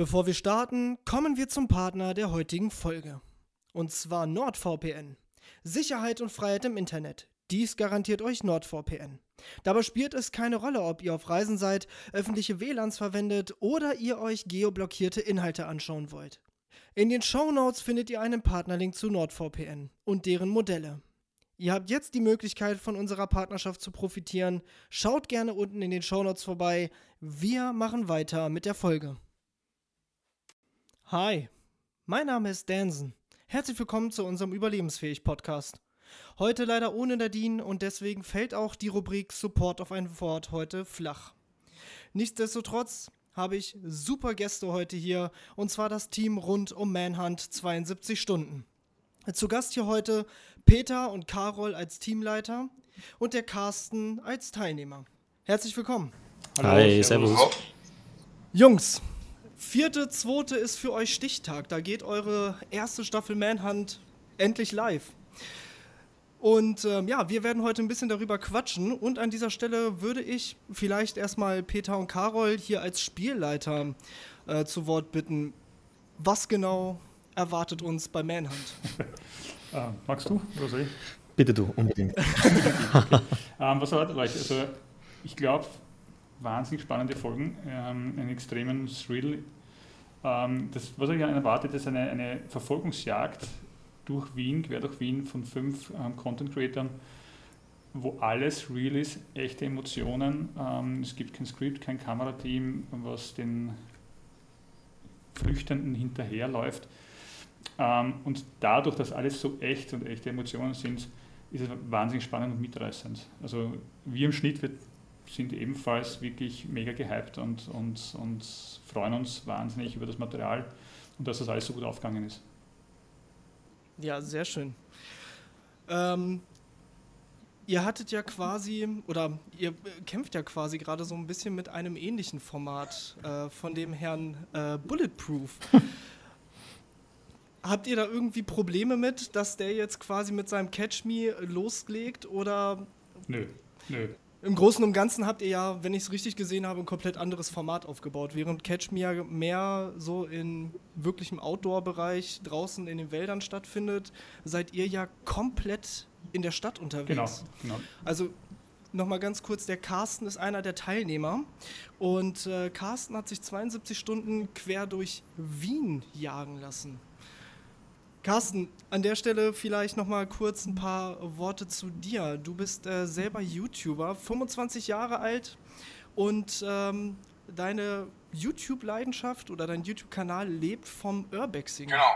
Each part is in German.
Bevor wir starten, kommen wir zum Partner der heutigen Folge. Und zwar NordVPN. Sicherheit und Freiheit im Internet. Dies garantiert euch NordVPN. Dabei spielt es keine Rolle, ob ihr auf Reisen seid, öffentliche WLANs verwendet oder ihr euch geoblockierte Inhalte anschauen wollt. In den Show Notes findet ihr einen Partnerlink zu NordVPN und deren Modelle. Ihr habt jetzt die Möglichkeit, von unserer Partnerschaft zu profitieren. Schaut gerne unten in den Show Notes vorbei. Wir machen weiter mit der Folge. Hi, mein Name ist Dansen. Herzlich willkommen zu unserem Überlebensfähig-Podcast. Heute leider ohne Nadine und deswegen fällt auch die Rubrik Support auf ein Wort heute flach. Nichtsdestotrotz habe ich super Gäste heute hier und zwar das Team rund um Manhunt 72 Stunden. Zu Gast hier heute Peter und Carol als Teamleiter und der Carsten als Teilnehmer. Herzlich willkommen. Hallo, Hi, servus. servus. Jungs, vierte, zweite ist für euch Stichtag. Da geht eure erste Staffel Manhunt endlich live. Und ähm, ja, wir werden heute ein bisschen darüber quatschen. Und an dieser Stelle würde ich vielleicht erstmal Peter und Carol hier als Spielleiter äh, zu Wort bitten. Was genau erwartet uns bei Manhunt? ah, magst du oder soll ich? Bitte du, unbedingt. okay. ähm, was erwartet euch? Also, ich glaube, wahnsinnig spannende Folgen, ähm, einen extremen Thrill. Ähm, das, was euch erwartet, ist eine, eine Verfolgungsjagd durch Wien, quer durch Wien von fünf ähm, Content Creators, wo alles real ist, echte Emotionen. Ähm, es gibt kein Skript, kein Kamerateam, was den Flüchtenden hinterherläuft. Ähm, und dadurch, dass alles so echt und echte Emotionen sind, ist es wahnsinnig spannend und mitreißend. Also wir im Schnitt wird, sind ebenfalls wirklich mega gehypt und, und, und freuen uns wahnsinnig über das Material und dass das alles so gut aufgegangen ist. Ja, sehr schön. Ähm, ihr hattet ja quasi, oder ihr kämpft ja quasi gerade so ein bisschen mit einem ähnlichen Format äh, von dem Herrn äh, Bulletproof. Habt ihr da irgendwie Probleme mit, dass der jetzt quasi mit seinem Catch Me loslegt oder? Nö, nö. Im Großen und Ganzen habt ihr ja, wenn ich es richtig gesehen habe, ein komplett anderes Format aufgebaut. Während Catch Me ja mehr so in wirklichem Outdoor-Bereich draußen in den Wäldern stattfindet, seid ihr ja komplett in der Stadt unterwegs. Genau, genau. Also nochmal ganz kurz, der Carsten ist einer der Teilnehmer und äh, Carsten hat sich 72 Stunden quer durch Wien jagen lassen. Carsten, an der Stelle vielleicht noch mal kurz ein paar Worte zu dir. Du bist äh, selber YouTuber, 25 Jahre alt und ähm, deine YouTube-Leidenschaft oder dein YouTube-Kanal lebt vom Urbexing. Genau.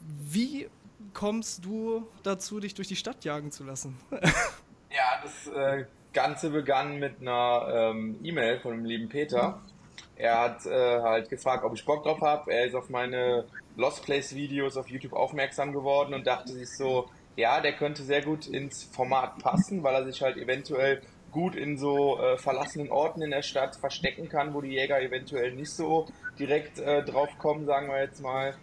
Wie kommst du dazu, dich durch die Stadt jagen zu lassen? ja, das äh, Ganze begann mit einer ähm, E-Mail von dem lieben Peter. Er hat äh, halt gefragt, ob ich Bock drauf habe. Er ist auf meine Lost Place Videos auf YouTube aufmerksam geworden und dachte sich so, ja, der könnte sehr gut ins Format passen, weil er sich halt eventuell gut in so äh, verlassenen Orten in der Stadt verstecken kann, wo die Jäger eventuell nicht so direkt äh, drauf kommen, sagen wir jetzt mal.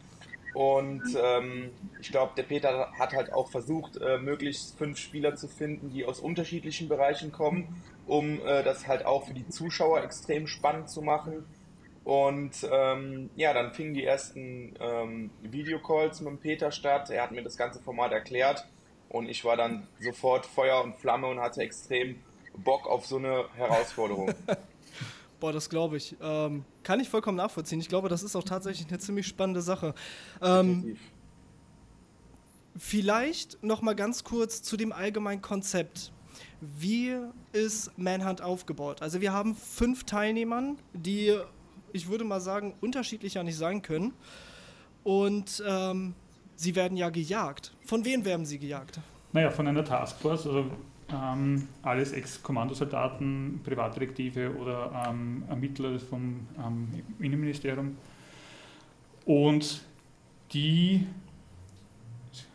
Und ähm, ich glaube, der Peter hat halt auch versucht, äh, möglichst fünf Spieler zu finden, die aus unterschiedlichen Bereichen kommen, um äh, das halt auch für die Zuschauer extrem spannend zu machen. Und ähm, ja, dann fingen die ersten ähm, Videocalls mit dem Peter statt. Er hat mir das ganze Format erklärt und ich war dann sofort Feuer und Flamme und hatte extrem Bock auf so eine Herausforderung. Boah, das glaube ich. Ähm, kann ich vollkommen nachvollziehen. Ich glaube, das ist auch tatsächlich eine ziemlich spannende Sache. Ähm, vielleicht noch mal ganz kurz zu dem allgemeinen Konzept. Wie ist Manhunt aufgebaut? Also wir haben fünf Teilnehmern, die ich würde mal sagen, unterschiedlicher nicht sein können. Und ähm, sie werden ja gejagt. Von wem werden sie gejagt? Naja, von einer Taskforce, also ähm, alles Ex-Kommandosoldaten, Privatdetektive oder ähm, Ermittler vom ähm, Innenministerium. Und die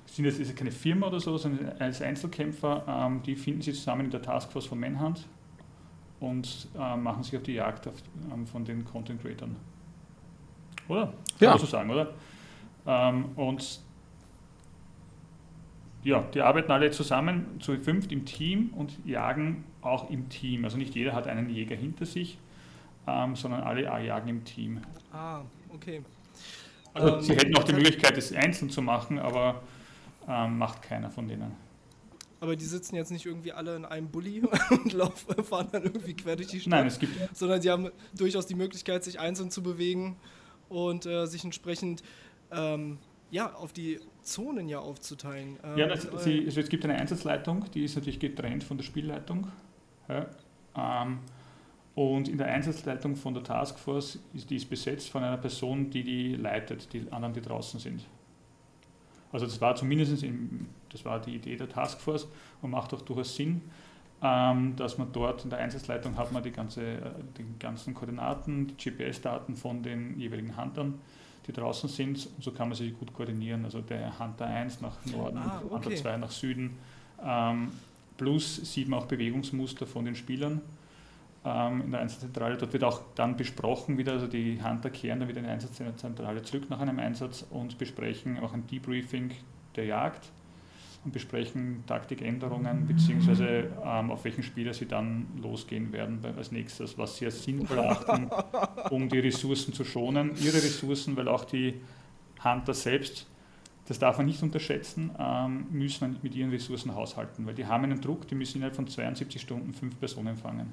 sind jetzt ist keine Firma oder so, sondern als Einzelkämpfer, ähm, die finden sich zusammen in der Taskforce von Manhunt und äh, machen sich auf die Jagd auf, ähm, von den Content Creators. Oder? Ja. So sagen, oder? Ähm, und ja, die arbeiten alle zusammen zu fünft im Team und jagen auch im Team. Also nicht jeder hat einen Jäger hinter sich. ähm, sondern alle jagen im Team. Ah, okay. Also ähm, sie hätten auch die Möglichkeit, das einzeln zu machen, aber ähm, macht keiner von denen. Aber die sitzen jetzt nicht irgendwie alle in einem Bulli und laufen, fahren dann irgendwie quer durch die Stadt. Nein, es gibt. Sondern sie haben durchaus die Möglichkeit, sich einzeln zu bewegen und äh, sich entsprechend ähm, ja, auf die Zonen ja aufzuteilen. Ähm, ja, das, sie, also es gibt eine Einsatzleitung, die ist natürlich getrennt von der Spielleitung. Ja, ähm, und in der Einsatzleitung von der Taskforce ist die ist besetzt von einer Person, die die leitet, die anderen, die draußen sind. Also das war zumindest im, das war die Idee der Taskforce und macht auch durchaus Sinn, ähm, dass man dort in der Einsatzleitung hat man die, ganze, äh, die ganzen Koordinaten, die GPS-Daten von den jeweiligen Huntern, die draußen sind und so kann man sich gut koordinieren. Also der Hunter 1 nach Norden, ah, okay. Hunter 2 nach Süden. Ähm, plus sieht man auch Bewegungsmuster von den Spielern in der Einsatzzentrale. Dort wird auch dann besprochen wieder, also die Hunter kehren dann wieder in die Einsatzzentrale zurück nach einem Einsatz und besprechen auch ein Debriefing der Jagd und besprechen Taktikänderungen beziehungsweise ähm, auf welchen Spieler sie dann losgehen werden als nächstes, was sie als sinnvoll erachten, um die Ressourcen zu schonen, ihre Ressourcen, weil auch die Hunter selbst, das darf man nicht unterschätzen, ähm, müssen mit ihren Ressourcen haushalten, weil die haben einen Druck, die müssen innerhalb von 72 Stunden fünf Personen fangen.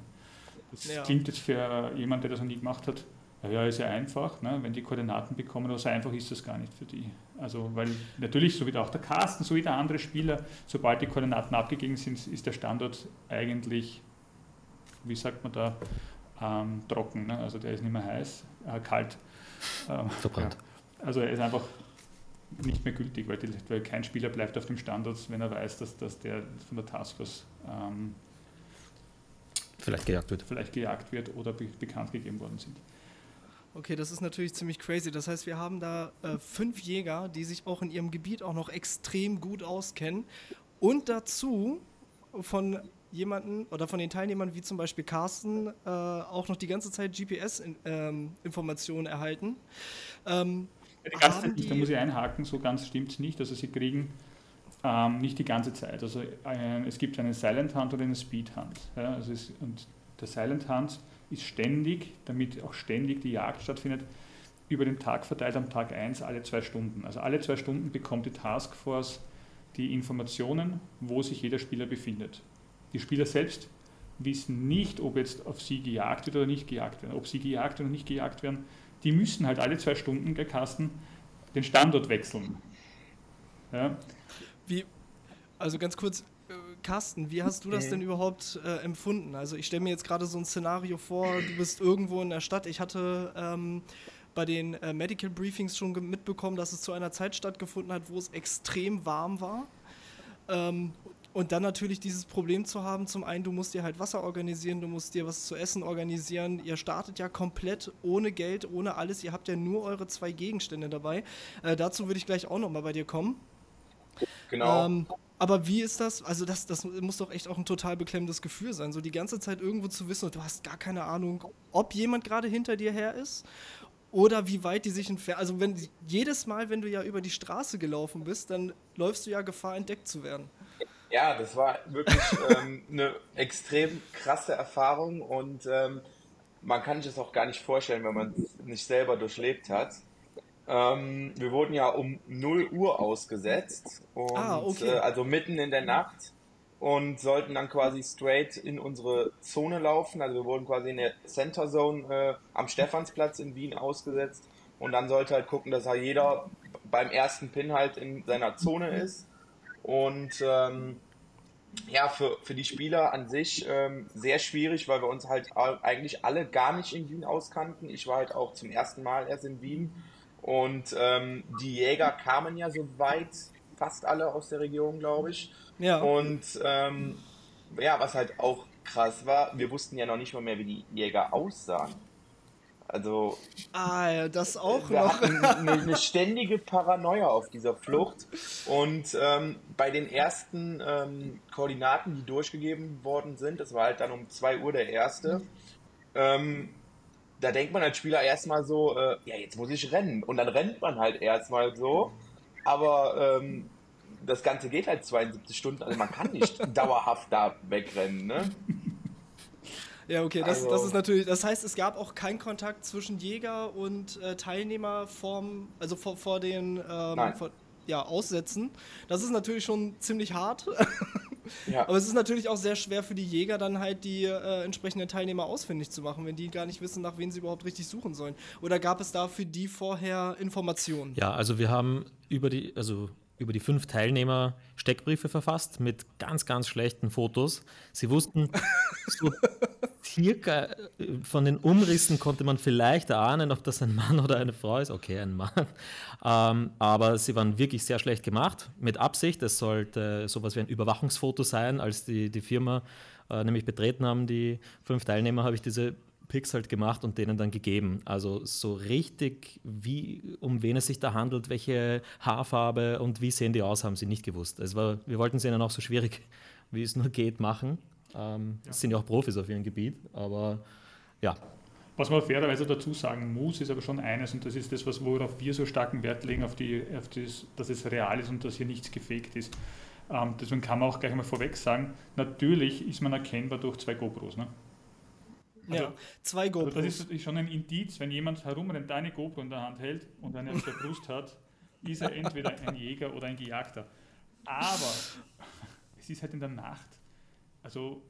Das ja. klingt jetzt für jemanden, der das noch nie gemacht hat, ja, ist ja einfach, ne? wenn die Koordinaten bekommen, aber so einfach ist das gar nicht für die. Also, weil natürlich, so wie auch der Carsten, so wie der andere Spieler, sobald die Koordinaten abgegeben sind, ist der Standort eigentlich, wie sagt man da, ähm, trocken. Ne? Also der ist nicht mehr heiß, äh, kalt. Ähm, Verbrannt. Ja. Also er ist einfach nicht mehr gültig, weil, die, weil, kein Spieler bleibt auf dem Standort, wenn er weiß, dass, dass der von der Taskforce ähm, vielleicht gejagt wird. Vielleicht gejagt wird oder be bekannt gegeben worden sind. Okay, das ist natürlich ziemlich crazy. Das heißt, wir haben da äh, fünf Jäger, die sich auch in ihrem Gebiet auch noch extrem gut auskennen. Und dazu von jemanden oder von den Teilnehmern wie zum Beispiel Carsten äh, auch noch die ganze Zeit GPS-Informationen ähm, erhalten. Ähm, ja, die ganze Zeit nicht, da muss ich einhaken, so ganz stimmt es nicht. Also sie kriegen ähm, nicht die ganze Zeit. Also äh, es gibt einen Silent Hunt oder einen Speed Hunt. Ja, also es, und der Silent Hunt ist ständig, damit auch ständig die Jagd stattfindet, über den Tag verteilt am Tag 1 alle zwei Stunden. Also alle zwei Stunden bekommt die Taskforce die Informationen, wo sich jeder Spieler befindet. Die Spieler selbst wissen nicht, ob jetzt auf sie gejagt wird oder nicht gejagt werden, ob sie gejagt oder nicht gejagt werden. Die müssen halt alle zwei Stunden, der Kasten, den Standort wechseln. Ja. Wie, also ganz kurz, Carsten, wie hast du das denn überhaupt äh, empfunden? Also ich stelle mir jetzt gerade so ein Szenario vor, du bist irgendwo in der Stadt. Ich hatte ähm, bei den äh, Medical Briefings schon mitbekommen, dass es zu einer Zeit stattgefunden hat, wo es extrem warm war. Ähm, und dann natürlich dieses Problem zu haben, zum einen, du musst dir halt Wasser organisieren, du musst dir was zu essen organisieren. Ihr startet ja komplett ohne Geld, ohne alles. Ihr habt ja nur eure zwei Gegenstände dabei. Äh, dazu würde ich gleich auch nochmal bei dir kommen. Genau. Ähm, aber wie ist das? Also, das, das muss doch echt auch ein total beklemmendes Gefühl sein, so die ganze Zeit irgendwo zu wissen und du hast gar keine Ahnung, ob jemand gerade hinter dir her ist oder wie weit die sich entfernen. Also, wenn jedes Mal, wenn du ja über die Straße gelaufen bist, dann läufst du ja Gefahr, entdeckt zu werden. Ja, das war wirklich ähm, eine extrem krasse Erfahrung und ähm, man kann sich das auch gar nicht vorstellen, wenn man es nicht selber durchlebt hat. Ähm, wir wurden ja um 0 Uhr ausgesetzt, und, ah, okay. äh, also mitten in der Nacht und sollten dann quasi straight in unsere Zone laufen. Also wir wurden quasi in der Center Zone äh, am Stephansplatz in Wien ausgesetzt und dann sollte halt gucken, dass halt jeder beim ersten Pin halt in seiner Zone ist und ähm, ja, für, für die Spieler an sich ähm, sehr schwierig, weil wir uns halt eigentlich alle gar nicht in Wien auskannten. Ich war halt auch zum ersten Mal erst in Wien und ähm, die Jäger kamen ja soweit fast alle aus der Region, glaube ich. Ja. Und ähm, ja, was halt auch krass war, wir wussten ja noch nicht mal mehr, wie die Jäger aussahen. Also. Ah, ja, das auch wir noch. hatten eine, eine, ständige Paranoia auf dieser Flucht. Und ähm, bei den ersten ähm, Koordinaten, die durchgegeben worden sind, das war halt dann um 2 Uhr der erste, ähm, da denkt man als Spieler erstmal so, äh, ja, jetzt muss ich rennen. Und dann rennt man halt erstmal so. Aber ähm, das Ganze geht halt 72 Stunden, also man kann nicht dauerhaft da wegrennen, ne? Ja, okay, das, also, das ist natürlich, das heißt, es gab auch keinen Kontakt zwischen Jäger und äh, Teilnehmer vorm, also vor, vor den ähm, vor, ja, Aussätzen. Das ist natürlich schon ziemlich hart. Ja. Aber es ist natürlich auch sehr schwer für die Jäger, dann halt die äh, entsprechenden Teilnehmer ausfindig zu machen, wenn die gar nicht wissen, nach wen sie überhaupt richtig suchen sollen. Oder gab es da für die vorher Informationen? Ja, also wir haben über die, also über die fünf Teilnehmer Steckbriefe verfasst mit ganz, ganz schlechten Fotos. Sie wussten, so circa äh, von den Umrissen konnte man vielleicht erahnen, ob das ein Mann oder eine Frau ist. Okay, ein Mann. Ähm, aber sie waren wirklich sehr schlecht gemacht, mit Absicht. Es sollte sowas wie ein Überwachungsfoto sein. Als die, die Firma äh, nämlich betreten haben, die fünf Teilnehmer, habe ich diese Picks halt gemacht und denen dann gegeben. Also so richtig, wie, um wen es sich da handelt, welche Haarfarbe und wie sehen die aus, haben sie nicht gewusst. Es war, wir wollten sie dann auch so schwierig, wie es nur geht, machen. Ähm, ja. sind ja auch Profis auf ihrem Gebiet, aber ja. Was man fairerweise dazu sagen muss, ist aber schon eines, und das ist das, was, worauf wir so starken Wert legen, auf, die, auf das, dass es real ist und dass hier nichts gefaked ist. Ähm, deswegen kann man auch gleich mal vorweg sagen, natürlich ist man erkennbar durch zwei GoPros. Ne? Also, ja, zwei GoPros. Also das ist schon ein Indiz, wenn jemand herumrennt, eine GoPro in der Hand hält und eine auf der Brust hat, ist er entweder ein Jäger oder ein Gejagter. Aber es ist halt in der Nacht, also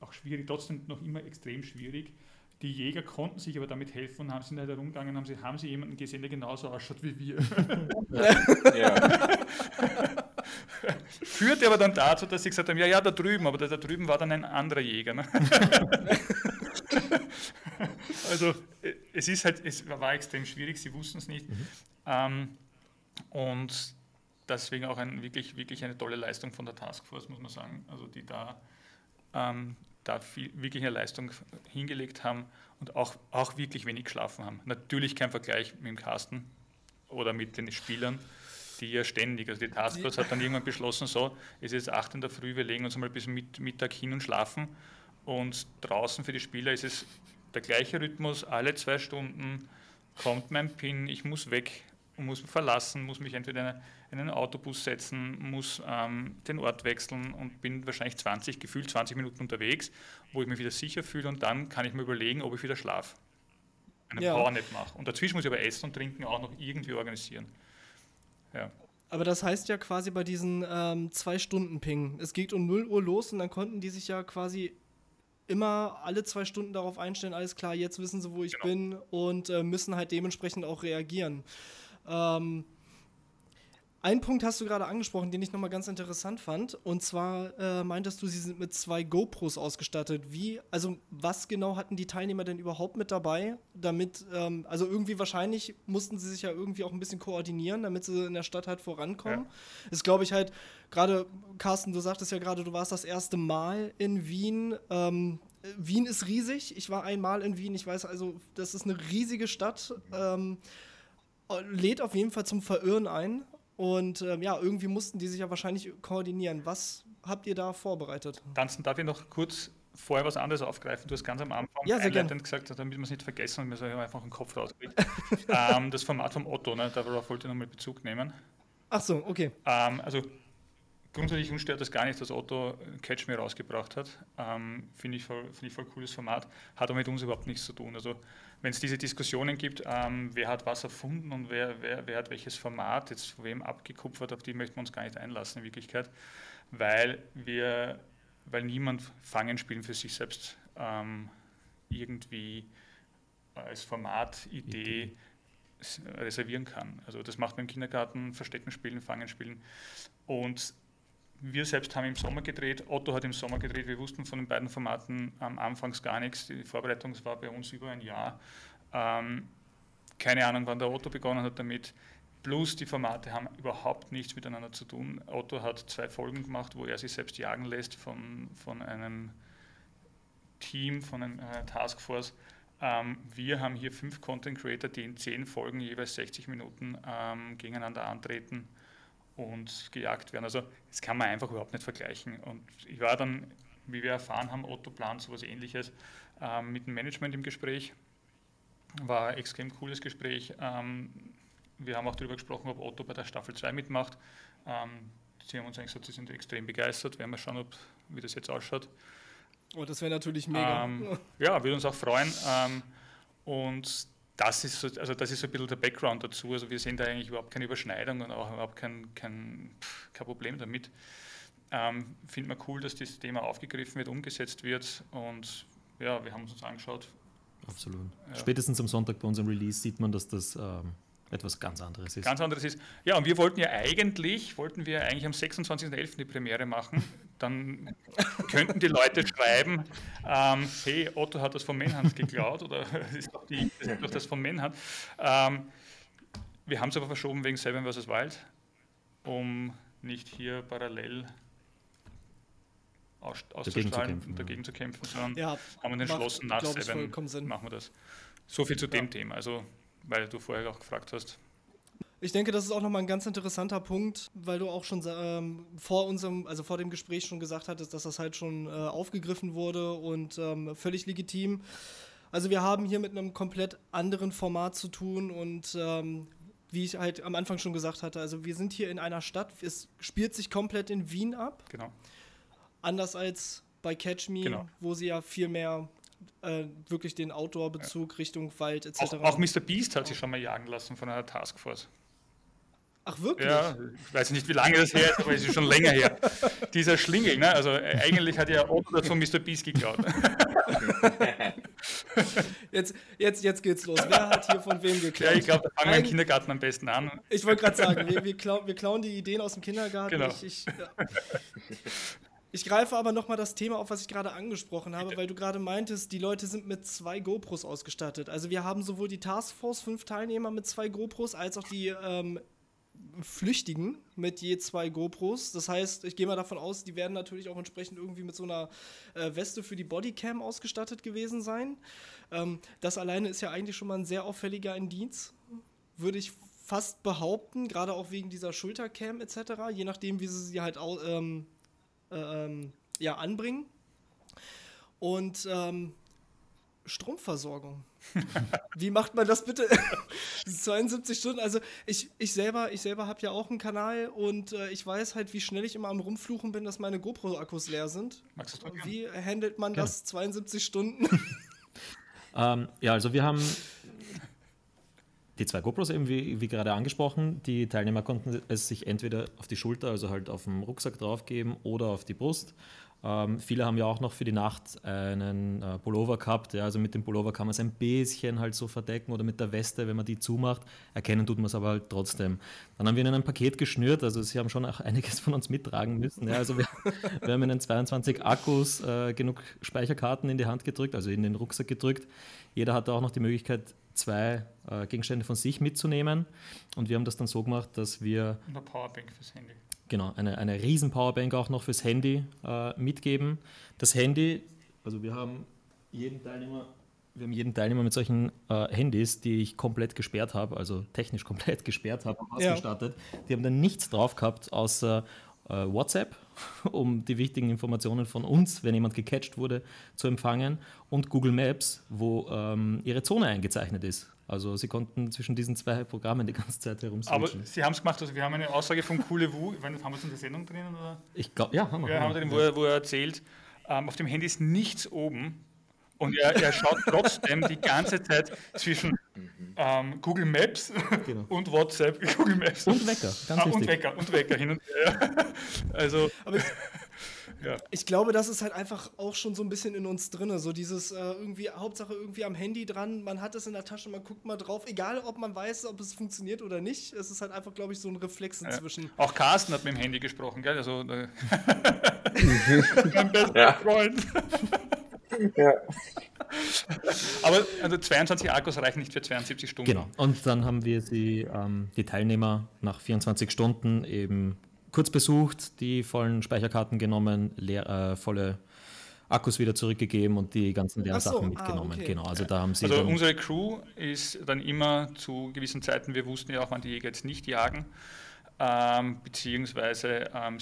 auch schwierig, trotzdem noch immer extrem schwierig. Die Jäger konnten sich aber damit helfen und haben sind halt herumgegangen, haben sie, haben sie jemanden gesehen, der genauso ausschaut wie wir. Ja. Führte aber dann dazu, dass sie gesagt haben, ja, ja, da drüben, aber da, da drüben war dann ein anderer Jäger. Ne? also äh, es ist halt, es war extrem schwierig, sie wussten es nicht. Mhm. Ähm, und deswegen auch ein, wirklich, wirklich eine tolle Leistung von der Taskforce, muss man sagen. Also die da, ähm, da viel, wirklich eine Leistung hingelegt haben und auch, auch wirklich wenig geschlafen haben. Natürlich kein Vergleich mit dem Carsten oder mit den Spielern, die ja ständig, also die Taskforce hat dann irgendwann beschlossen, so, es ist 8 in der Früh, wir legen uns mal bis Mittag hin und schlafen und draußen für die Spieler ist es der gleiche Rhythmus, alle zwei Stunden kommt mein PIN, ich muss weg muss verlassen, muss mich entweder in einen Autobus setzen, muss ähm, den Ort wechseln und bin wahrscheinlich 20, gefühlt 20 Minuten unterwegs, wo ich mich wieder sicher fühle und dann kann ich mir überlegen, ob ich wieder schlafe. Einen ja. Powernap mache. Und dazwischen muss ich aber Essen und Trinken auch noch irgendwie organisieren. Ja. Aber das heißt ja quasi bei diesen ähm, Zwei-Stunden-Ping. Es geht um 0 Uhr los und dann konnten die sich ja quasi immer alle zwei Stunden darauf einstellen, alles klar, jetzt wissen sie, wo ich genau. bin und äh, müssen halt dementsprechend auch reagieren. Ähm, einen Punkt hast du gerade angesprochen, den ich nochmal ganz interessant fand. Und zwar äh, meintest du, sie sind mit zwei GoPros ausgestattet. Wie, also was genau hatten die Teilnehmer denn überhaupt mit dabei? Damit, ähm, also irgendwie wahrscheinlich mussten sie sich ja irgendwie auch ein bisschen koordinieren, damit sie in der Stadt halt vorankommen. Ja. Ist, glaube ich, halt, gerade, Carsten, du sagtest ja gerade, du warst das erste Mal in Wien. Ähm, Wien ist riesig. Ich war einmal in Wien. Ich weiß also, das ist eine riesige Stadt. Ähm, lädt auf jeden Fall zum Verirren ein. Und ähm, ja, irgendwie mussten die sich ja wahrscheinlich koordinieren. Was habt ihr da vorbereitet? Tanzen, darf ich noch kurz vorher was anderes aufgreifen? Du hast ganz am Anfang ja, sehr gesagt, damit wir es nicht vergessen und mir so einfach den Kopf rauskriegt. ähm, das Format vom Otto, ne, darauf wollte ich nochmal Bezug nehmen. Ach so, okay. Ähm, also grundsätzlich uns stört das gar nicht, dass Otto Catch Me rausgebracht hat. Ähm, Finde ich, voll, find ich voll cooles Format. Hat aber mit uns überhaupt nichts zu tun. Also wenn es diese Diskussionen gibt, ähm, wer hat was erfunden und wer, wer, wer hat welches Format jetzt von wem abgekupfert, auf die möchten wir uns gar nicht einlassen in Wirklichkeit, weil wir, weil niemand Fangenspielen für sich selbst ähm, irgendwie als Formatidee reservieren kann. Also das macht man im Kindergarten, Verstecken spielen, Fangen spielen. Und wir selbst haben im Sommer gedreht, Otto hat im Sommer gedreht, wir wussten von den beiden Formaten am Anfangs gar nichts. Die Vorbereitung war bei uns über ein Jahr. Ähm, keine Ahnung, wann der Otto begonnen hat damit. Plus die Formate haben überhaupt nichts miteinander zu tun. Otto hat zwei Folgen gemacht, wo er sich selbst jagen lässt von, von einem Team, von einer äh, Taskforce. Ähm, wir haben hier fünf Content Creator, die in zehn Folgen jeweils 60 Minuten ähm, gegeneinander antreten und gejagt werden. Also das kann man einfach überhaupt nicht vergleichen. Und ich war dann, wie wir erfahren haben, Otto plant sowas ähnliches ähm, mit dem Management im Gespräch. War ein extrem cooles Gespräch. Ähm, wir haben auch darüber gesprochen, ob Otto bei der Staffel 2 mitmacht. Ähm, sie haben uns eigentlich gesagt, sie sind extrem begeistert. Werden wir schauen, ob, wie das jetzt ausschaut. Oh, das wäre natürlich mega. Ähm, ja, würde uns auch freuen. Ähm, und das ist, so, also das ist so ein bisschen der Background dazu. Also wir sehen da eigentlich überhaupt keine Überschneidung und auch überhaupt kein, kein, kein Problem damit. Ähm, Finden wir cool, dass das Thema aufgegriffen wird, umgesetzt wird und ja, wir haben es uns angeschaut. Absolut. Ja. Spätestens am Sonntag bei unserem Release sieht man, dass das ähm, etwas ganz anderes ist. Ganz anderes ist. Ja, und wir wollten ja eigentlich, wollten wir eigentlich am 26.11. die Premiere machen. Dann könnten die Leute schreiben, ähm, hey, Otto hat das von Manhunt geklaut oder ist doch, die, ist doch das von Manhunt. Ähm, wir haben es aber verschoben wegen Seven vs. Wild, um nicht hier parallel auszustrahlen und dagegen zu kämpfen, sondern ja, haben wir entschlossen, nach Seven machen wir das. So viel zu ja. dem Thema. Also weil du vorher auch gefragt hast. Ich denke, das ist auch nochmal ein ganz interessanter Punkt, weil du auch schon ähm, vor unserem, also vor dem Gespräch schon gesagt hattest, dass das halt schon äh, aufgegriffen wurde und ähm, völlig legitim. Also wir haben hier mit einem komplett anderen Format zu tun und ähm, wie ich halt am Anfang schon gesagt hatte, also wir sind hier in einer Stadt, es spielt sich komplett in Wien ab. Genau. Anders als bei Catch Me, genau. wo sie ja viel mehr äh, wirklich den Outdoor-Bezug ja. Richtung Wald etc. Auch, auch, Mr. Beast hat sich schon mal jagen lassen von einer Taskforce. Ach wirklich? Ja, ich weiß nicht, wie lange das her ist, aber es ist schon länger her. Dieser Schlingel, ne? also äh, eigentlich hat ja Otto von Mr. Beast geklaut. Jetzt, jetzt, jetzt geht's los. Wer hat hier von wem geklaut? Ja, ich glaube, da fangen wir im Kindergarten am besten an. Ich wollte gerade sagen, wir, wir, klauen, wir, klauen, die Ideen aus dem Kindergarten. Genau. Ich, ich, ja. Ich greife aber nochmal das Thema auf, was ich gerade angesprochen habe, weil du gerade meintest, die Leute sind mit zwei GoPros ausgestattet. Also wir haben sowohl die Taskforce, fünf Teilnehmer mit zwei GoPros, als auch die ähm, Flüchtigen mit je zwei GoPros. Das heißt, ich gehe mal davon aus, die werden natürlich auch entsprechend irgendwie mit so einer äh, Weste für die Bodycam ausgestattet gewesen sein. Ähm, das alleine ist ja eigentlich schon mal ein sehr auffälliger Indiz, würde ich fast behaupten, gerade auch wegen dieser Schultercam etc., je nachdem, wie sie sie halt ähm, ähm, ja, anbringen. Und ähm, Stromversorgung. Wie macht man das bitte? 72 Stunden. Also ich, ich selber, ich selber habe ja auch einen Kanal und äh, ich weiß halt, wie schnell ich immer am Rumfluchen bin, dass meine GoPro-Akkus leer sind. Wie handelt man das ja. 72 Stunden? ähm, ja, also wir haben die zwei GoPros eben, wie, wie, gerade angesprochen, die Teilnehmer konnten es sich entweder auf die Schulter, also halt auf dem Rucksack draufgeben oder auf die Brust. Ähm, viele haben ja auch noch für die Nacht einen äh, Pullover gehabt. Ja, also mit dem Pullover kann man es ein bisschen halt so verdecken oder mit der Weste, wenn man die zumacht. Erkennen tut man es aber halt trotzdem. Dann haben wir ihnen ein Paket geschnürt. Also sie haben schon auch einiges von uns mittragen müssen. Ja, also wir, wir haben ihnen 22 Akkus, äh, genug Speicherkarten in die Hand gedrückt, also in den Rucksack gedrückt. Jeder hatte auch noch die Möglichkeit, zwei äh, Gegenstände von sich mitzunehmen. Und wir haben das dann so gemacht, dass wir. Eine Powerbank fürs Handy. Genau, eine, eine riesen Powerbank auch noch fürs Handy äh, mitgeben. Das Handy, also wir haben jeden Teilnehmer. Wir haben jeden Teilnehmer mit solchen äh, Handys, die ich komplett gesperrt habe, also technisch komplett gesperrt habe, ausgestattet. Ja. Die haben dann nichts drauf gehabt, außer äh, WhatsApp, um die wichtigen Informationen von uns, wenn jemand gecatcht wurde, zu empfangen und Google Maps, wo ähm, ihre Zone eingezeichnet ist. Also sie konnten zwischen diesen zwei Programmen die ganze Zeit herumswitchen. Aber sie haben es gemacht, also wir haben eine Aussage von Kule Wu, haben wir es in der Sendung drinnen? Oder? Ich glaube, ja, haben wir. Ja, haben wir drin, wo, er, wo er erzählt, ähm, auf dem Handy ist nichts oben und er, er schaut trotzdem die ganze Zeit zwischen ähm, Google Maps genau. und WhatsApp, Google Maps. Und Wecker, ganz ah, Und Wecker, und Wecker hin und her. Also, Aber ich, ja. ich glaube, das ist halt einfach auch schon so ein bisschen in uns drin. So dieses äh, irgendwie, Hauptsache irgendwie am Handy dran, man hat es in der Tasche, man guckt mal drauf, egal ob man weiß, ob es funktioniert oder nicht. Es ist halt einfach, glaube ich, so ein Reflex inzwischen. Ja. Auch Carsten hat mit dem Handy gesprochen, gell? Also, äh, mein bester Freund. Ja. Aber also 22 Akkus reichen nicht für 72 Stunden. Genau. Und dann haben wir sie, ähm, die Teilnehmer nach 24 Stunden eben kurz besucht, die vollen Speicherkarten genommen, leer, äh, volle Akkus wieder zurückgegeben und die ganzen Leersachen so, ah, mitgenommen. Ah, okay. Genau, also da haben sie. Also unsere Crew ist dann immer zu gewissen Zeiten, wir wussten ja auch, wann die Jäger jetzt nicht jagen, ähm, beziehungsweise ähm,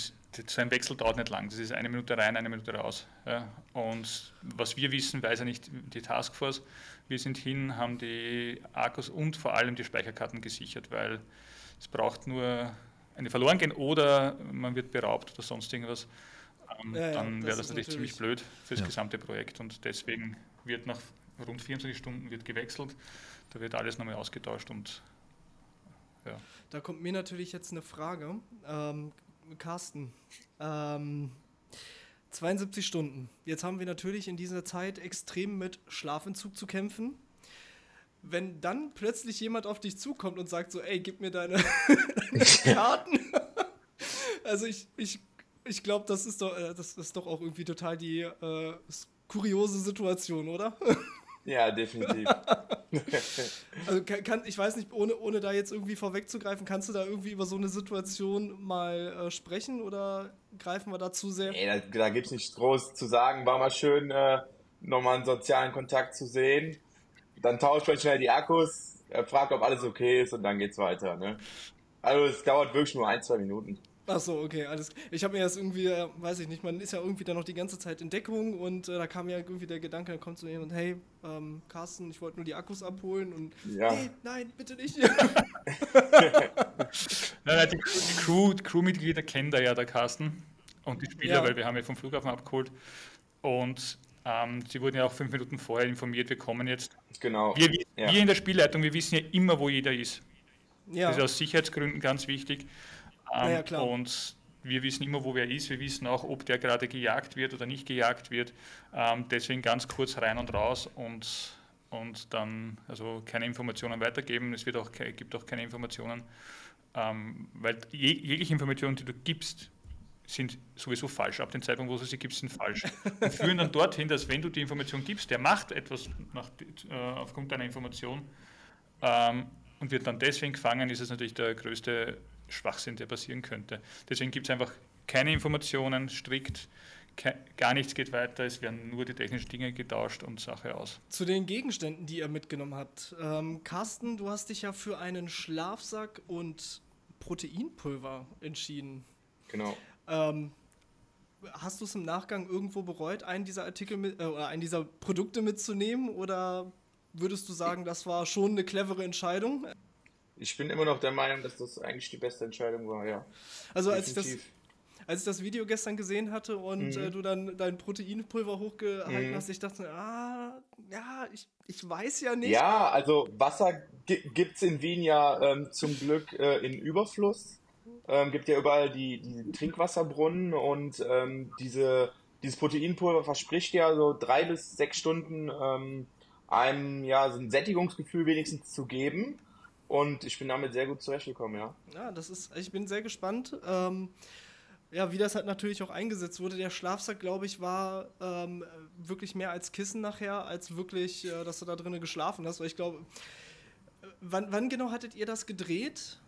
so ein Wechsel dauert nicht lang. Das ist eine Minute rein, eine Minute raus. Ja. Und was wir wissen, weiß ja nicht die Taskforce. Wir sind hin, haben die Akkus und vor allem die Speicherkarten gesichert, weil es braucht nur eine verloren gehen oder man wird beraubt oder sonst irgendwas. ähm, Ja, ja, dann das wäre das ist natürlich ziemlich blöd fürs Ja. gesamte Projekt. Und deswegen wird nach rund 24 Stunden wird gewechselt. Da wird alles nochmal ausgetauscht und ja. Da kommt mir natürlich jetzt eine Frage. Ähm, Carsten, ähm, 72 Stunden. Jetzt haben wir natürlich in dieser Zeit extrem mit Schlafentzug zu kämpfen. Wenn dann plötzlich jemand auf dich zukommt und sagt so, ey, gib mir deine, deine Karten. also ich, ich, ich glaube, das ist doch, äh, das ist doch auch irgendwie total die äh, kuriose Situation, oder? Ja, definitiv. Also kann, kann, ich weiß nicht, ohne, ohne da jetzt irgendwie vorwegzugreifen, kannst du da irgendwie über so eine Situation mal äh, sprechen oder greifen wir da zu sehr? Ey, da, da gibt's nichts groß zu sagen. War mal schön, äh, nochmal einen sozialen Kontakt zu sehen. Dann tauscht man schnell die Akkus, er fragt, ob alles okay ist und dann geht's weiter. Ne? Also es dauert wirklich nur ein, zwei Minuten. Ach so, okay, alles. Ich habe mir das irgendwie, äh, weiß ich nicht, man ist ja irgendwie dann noch die ganze Zeit in Deckung und äh, da kam ja irgendwie der Gedanke, dann kommt so jemand, hey, ähm, Carsten, ich wollte nur die Akkus abholen und Ja. nee, nein, bitte nicht. Nein, nein, die, die Crew, die Crewmitglieder kennen da ja der Carsten und die Spieler, Ja. weil wir haben ja vom Flughafen abgeholt. Und ähm, sie wurden ja auch fünf Minuten vorher informiert, wir kommen jetzt. Genau. Wir, Ja. wir in der Spielleitung, wir wissen ja immer, wo jeder ist. ja, Das ist aus Sicherheitsgründen ganz wichtig. Ähm, Na ja, klar. Und wir wissen immer, wo wer ist. Wir wissen auch, ob der gerade gejagt wird oder nicht gejagt wird. Ähm, deswegen ganz kurz rein und raus und, und dann also keine Informationen weitergeben. Es wird auch, gibt auch keine Informationen, ähm, weil je, jegliche Informationen, die du gibst, sind sowieso falsch. Ab dem Zeitpunkt, wo du sie gibst, sind falsch. Und führen dann dorthin, dass wenn du die Information gibst, der macht etwas nach, äh, aufgrund deiner Information, ähm, und wird dann deswegen gefangen, ist es natürlich der größte Schwachsinn, der passieren könnte. Deswegen gibt es einfach keine Informationen, strikt, ke gar nichts geht weiter, es werden nur die technischen Dinge getauscht und Sache aus. Zu den Gegenständen, die ihr mitgenommen habt. Ähm, Carsten, du hast dich ja für einen Schlafsack und Proteinpulver entschieden. Genau. Ähm, hast du es im Nachgang irgendwo bereut, einen dieser Artikel mit, äh, oder einen dieser Produkte mitzunehmen? Oder würdest du sagen, das war schon eine clevere Entscheidung? Ich bin immer noch der Meinung, dass das eigentlich die beste Entscheidung war, ja. Also als ich, das, als ich das Video gestern gesehen hatte und Mhm. äh, du dann dein Proteinpulver hochgehalten Mhm. hast, ich dachte, ah, ja, ich, ich weiß ja nicht. Ja, also Wasser gi- gibt's in Wien ja ähm, zum Glück äh, in Überfluss. Ähm, gibt ja überall die, die Trinkwasserbrunnen und ähm, diese, dieses Proteinpulver verspricht ja so drei bis sechs Stunden ähm, einem ja so ein Sättigungsgefühl wenigstens zu geben. Und ich bin damit sehr gut zurechtgekommen, ja. Ja, das ist, ich bin sehr gespannt. Ähm, ja, wie das halt natürlich auch eingesetzt wurde. Der Schlafsack, glaube ich, war ähm, wirklich mehr als Kissen nachher, als wirklich, äh, dass du da drinnen geschlafen hast. Weil ich glaube, äh, wann, wann genau hattet ihr das gedreht?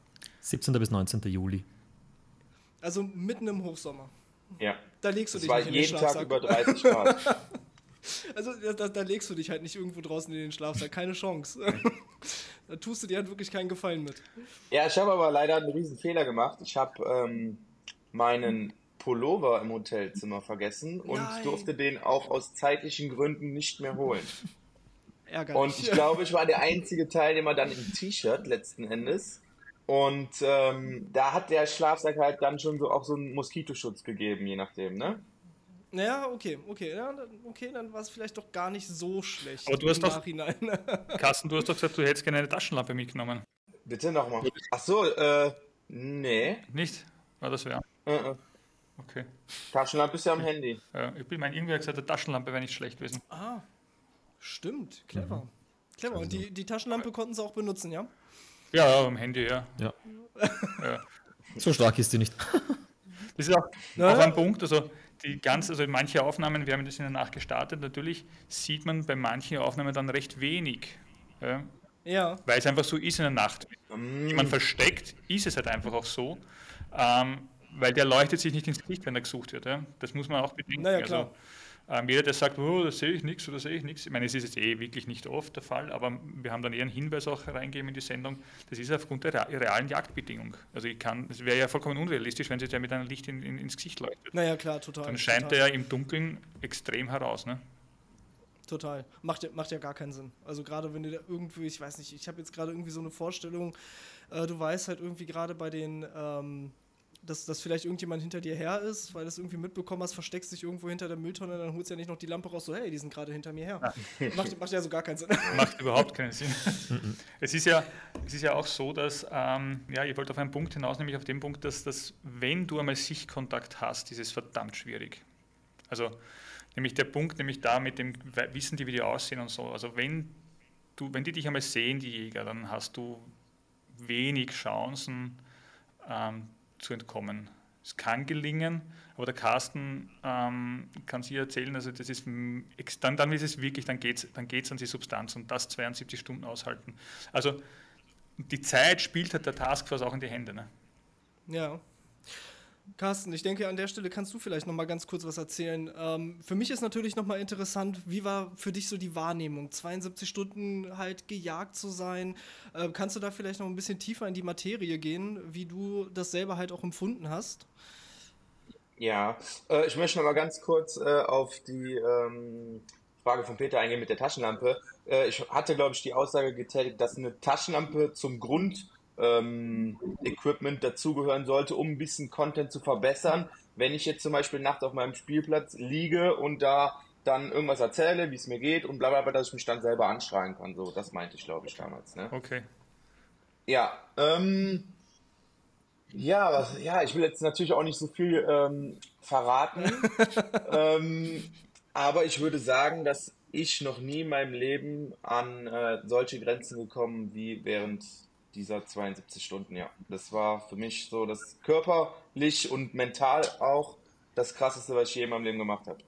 17. bis 19. Juli. Also mitten im Hochsommer. Ja. Da legst du Es dich war nicht in den jeden Tag Schlafsack. über 30 Grad. Also da, da, legst du dich halt nicht irgendwo draußen in den Schlafsack. Keine Chance. da tust du dir halt wirklich keinen Gefallen mit. Ja, ich habe aber leider einen riesen Fehler gemacht. Ich habe ähm, meinen Pullover im Hotelzimmer vergessen und Nein. durfte den auch aus zeitlichen Gründen nicht mehr holen. Ärgerlich. Und ich glaube, ich war der einzige Teilnehmer dann im T-Shirt letzten Endes. Und ähm, da hat der Schlafsack halt dann schon so auch so einen Moskitoschutz gegeben, je nachdem, ne? Naja, okay, okay, ja, dann- okay, dann war es vielleicht doch gar nicht so schlecht Aber du hast im doch- Nachhinein. Carsten, du hast doch gesagt, du hättest gerne eine Taschenlampe mitgenommen. Bitte nochmal. Ach so, äh, nee. Nicht? War das wäre? Äh, äh. Okay. Taschenlampe ist ja am Handy. Ja, ich bin mein irgendwer gesagt, eine Taschenlampe wäre nicht schlecht gewesen. ah, stimmt, clever. Clever. Und die, die Taschenlampe konnten sie auch benutzen, ja? Ja, ja, am Handy, ja. Ja. ja. So stark ist sie nicht. Das ist auch, Ja. auch ein Punkt, also die ganz, also manche Aufnahmen, wir haben das in der Nacht gestartet, natürlich sieht man bei manchen Aufnahmen dann recht wenig. Ja, Ja. weil es einfach so ist in der Nacht. Mm, Wenn man versteckt, ist es halt einfach auch so, ähm, weil der leuchtet sich nicht ins Gesicht, wenn er gesucht wird. Ja? Das muss man auch bedenken. Na ja, klar. Also, ähm, jeder, der sagt, oh, da sehe ich nichts oder sehe ich nichts, ich meine, es ist jetzt eh wirklich nicht oft der Fall, aber wir haben dann eher einen Hinweis auch reingegeben in die Sendung, das ist aufgrund der rea- realen Jagdbedingung. Also ich kann, es wäre ja vollkommen unrealistisch, wenn sich der mit einem Licht in, in, ins Gesicht leuchtet. Naja, klar, total. Dann scheint total, er im Dunkeln extrem heraus. Ne? Total. Macht, ja- macht ja gar keinen Sinn. Also gerade wenn du da irgendwie, ich weiß nicht, ich habe jetzt gerade irgendwie so eine Vorstellung, äh, du weißt halt irgendwie gerade bei den, ähm, dass, dass vielleicht irgendjemand hinter dir her ist, weil du es irgendwie mitbekommen hast, versteckst dich irgendwo hinter der Mülltonne, dann holst du ja nicht noch die Lampe raus, so, hey, die sind gerade hinter mir her. Ja. Macht, macht ja so gar keinen Sinn. Macht überhaupt keinen Sinn. es, ist ja, es ist ja auch so, dass, ähm, ja, ihr wollt auf einen Punkt hinaus, nämlich auf den Punkt, dass, dass wenn du einmal Sichtkontakt hast, ist es verdammt schwierig. Also, nämlich der Punkt, nämlich da mit dem, wissen die, wie die aussehen und so. Also, wenn du, wenn die dich einmal sehen, die Jäger, dann hast du wenig Chancen, ähm, zu entkommen. Es kann gelingen, aber der Carsten ähm, kann sich erzählen, also das ist dann, dann ist es wirklich, dann geht es dann geht's an die Substanz und das 72 Stunden aushalten. Also die Zeit spielt halt der Taskforce auch in die Hände. Ne? Ja. Carsten, ich denke, an der Stelle kannst du vielleicht noch mal ganz kurz was erzählen. Ähm, für mich ist natürlich noch mal interessant, wie war für dich so die Wahrnehmung? 72 Stunden halt gejagt zu sein. Äh, kannst du da vielleicht noch ein bisschen tiefer in die Materie gehen, wie du das selber halt auch empfunden hast? Ja, äh, ich möchte noch mal ganz kurz äh, auf die ähm, Frage von Peter eingehen mit der Taschenlampe. Äh, ich hatte, glaube ich, die Aussage getätigt, dass eine Taschenlampe zum Grund ähm, Equipment dazugehören sollte, um ein bisschen Content zu verbessern. Wenn ich jetzt zum Beispiel nachts auf meinem Spielplatz liege und da dann irgendwas erzähle, wie es mir geht und bla bla bla, dass ich mich dann selber anschreien kann. So, das meinte ich, glaube ich, damals. Ne? Okay. Ja, ähm, ja, was, ja, ich will jetzt natürlich auch nicht so viel ähm, verraten, ähm, aber ich würde sagen, dass ich noch nie in meinem Leben an äh, solche Grenzen gekommen wie während dieser 72 Stunden, ja. Das war für mich so das körperlich und mental auch das krasseste, was ich je in meinem Leben gemacht habe.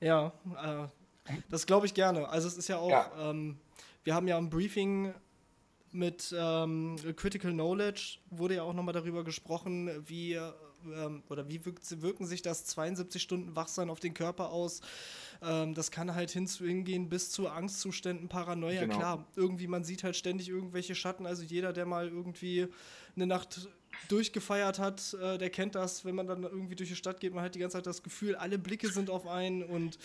Ja, äh, das glaube ich gerne. Also es ist ja auch, ja. Ähm, wir haben ja im Briefing mit ähm, Critical Knowledge wurde ja auch nochmal darüber gesprochen, wie ähm, oder wie wirkt, wirken sich das 72 Stunden Wachsein auf den Körper aus. Ähm, das kann halt hingehen bis zu Angstzuständen, Paranoia. Genau. Klar, irgendwie man sieht halt ständig irgendwelche Schatten. Also jeder, der mal irgendwie eine Nacht durchgefeiert hat, äh, der kennt das, wenn man dann irgendwie durch die Stadt geht, man hat die ganze Zeit das Gefühl, alle Blicke sind auf einen und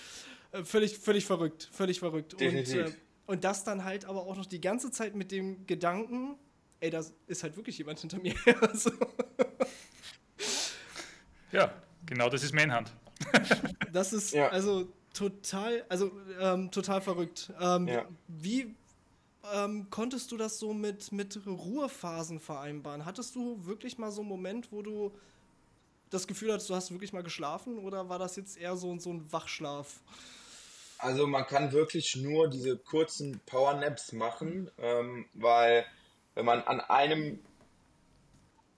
äh, völlig, völlig verrückt, völlig verrückt. Definitiv. Und, äh, und das dann halt aber auch noch die ganze Zeit mit dem Gedanken, ey, da ist halt wirklich jemand hinter mir. also. Ja, genau das ist Manhunt. das ist ja. also total, also ähm, total verrückt. Ähm, ja. Wie ähm, konntest du das so mit, mit Ruhephasen vereinbaren? Hattest du wirklich mal so einen Moment, wo du das Gefühl hattest, du hast wirklich mal geschlafen oder war das jetzt eher so, so ein Wachschlaf? Also man kann wirklich nur diese kurzen Powernaps machen, ähm, weil wenn man an einem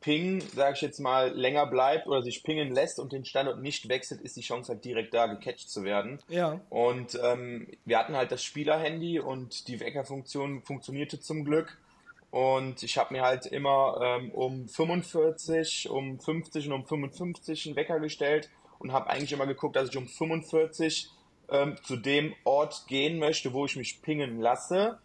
Ping, sage ich jetzt mal, länger bleibt oder sich pingen lässt und den Standort nicht wechselt, ist die Chance halt direkt da, gecatcht zu werden. Ja. Und ähm, wir hatten halt das Spielerhandy und die Weckerfunktion funktionierte zum Glück. Und ich habe mir halt immer ähm, um 45, um 50 und um 55 einen Wecker gestellt und habe eigentlich immer geguckt, dass ich um 45 ähm, zu dem Ort gehen möchte, wo ich mich pingen lasse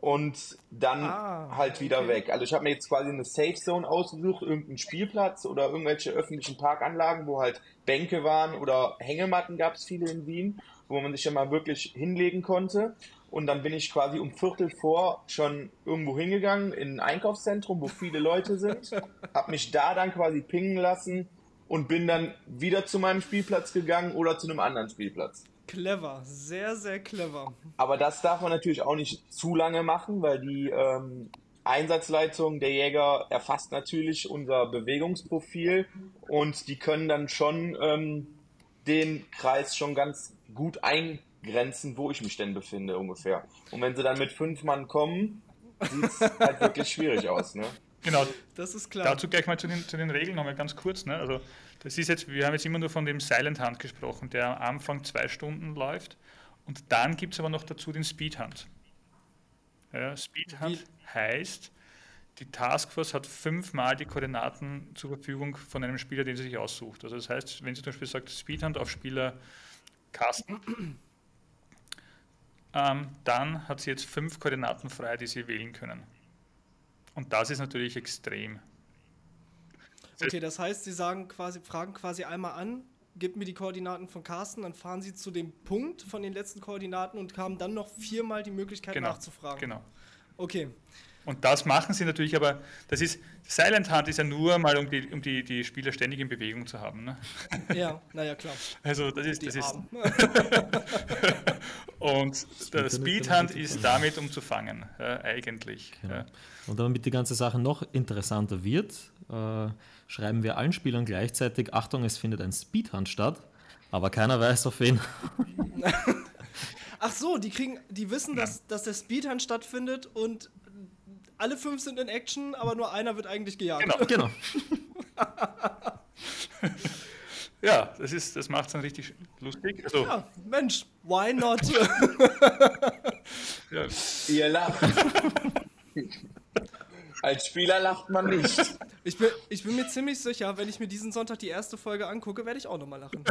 und dann ah, halt wieder okay. weg. Also ich habe mir jetzt quasi eine Safe Zone ausgesucht, irgendeinen Spielplatz oder irgendwelche öffentlichen Parkanlagen, wo halt Bänke waren oder Hängematten gab es viele in Wien, wo man sich ja mal wirklich hinlegen konnte. Und dann bin ich quasi um Viertel vor schon irgendwo hingegangen in ein Einkaufszentrum, wo viele Leute sind, habe mich da dann quasi pingen lassen und bin dann wieder zu meinem Spielplatz gegangen oder zu einem anderen Spielplatz. Clever, sehr, sehr clever. Aber das darf man natürlich auch nicht zu lange machen, weil die ähm, Einsatzleitung der Jäger erfasst natürlich unser Bewegungsprofil und die können dann schon ähm, den Kreis schon ganz gut eingrenzen, wo ich mich denn befinde ungefähr. Und wenn sie dann mit fünf Mann kommen, sieht es halt wirklich schwierig aus. Ne? Genau, das ist klar. Dazu gleich mal zu den, zu den Regeln nochmal ganz kurz. Ne? Also das ist jetzt, wir haben jetzt immer nur von dem Silent Hunt gesprochen, der am Anfang zwei Stunden läuft. Und dann gibt es aber noch dazu den Speed Hunt. Ja, Speed Hunt heißt, die Taskforce hat fünfmal die Koordinaten zur Verfügung von einem Spieler, den sie sich aussucht. Also das heißt, wenn sie zum Beispiel sagt, Speed Hunt auf Spieler Carsten, ähm, dann hat sie jetzt fünf Koordinaten frei, die sie wählen können. Und das ist natürlich extrem. Okay, das heißt, Sie sagen quasi, fragen quasi einmal an, gib mir die Koordinaten von Carsten, dann fahren Sie zu dem Punkt von den letzten Koordinaten und haben dann noch viermal die Möglichkeit genau, nachzufragen. Genau. Okay. Und das machen sie natürlich, aber das ist, Silent Hunt ist ja nur mal, um die, um die, die Spieler ständig in Bewegung zu haben. Ne? Ja, naja, klar. Also das ist, Die das ist und der Speedhunt ist Speedhunt damit ist damit um zu fangen, ja, eigentlich. Genau. Ja. Und damit die ganze Sache noch interessanter wird, äh, schreiben wir allen Spielern gleichzeitig, Achtung, es findet ein Speedhunt statt, aber keiner weiß auf wen. Ach so, die kriegen, die wissen, dass, dass der Speedhunt stattfindet und alle fünf sind in Action, aber nur einer wird eigentlich gejagt. Genau. genau. Ja, das, ist, das macht es dann richtig lustig. Also, Ja, Mensch, why not? ja, Ihr lacht. Als Spieler lacht man nicht. Ich bin, ich bin mir ziemlich sicher, wenn ich mir diesen Sonntag die erste Folge angucke, werde ich auch nochmal lachen.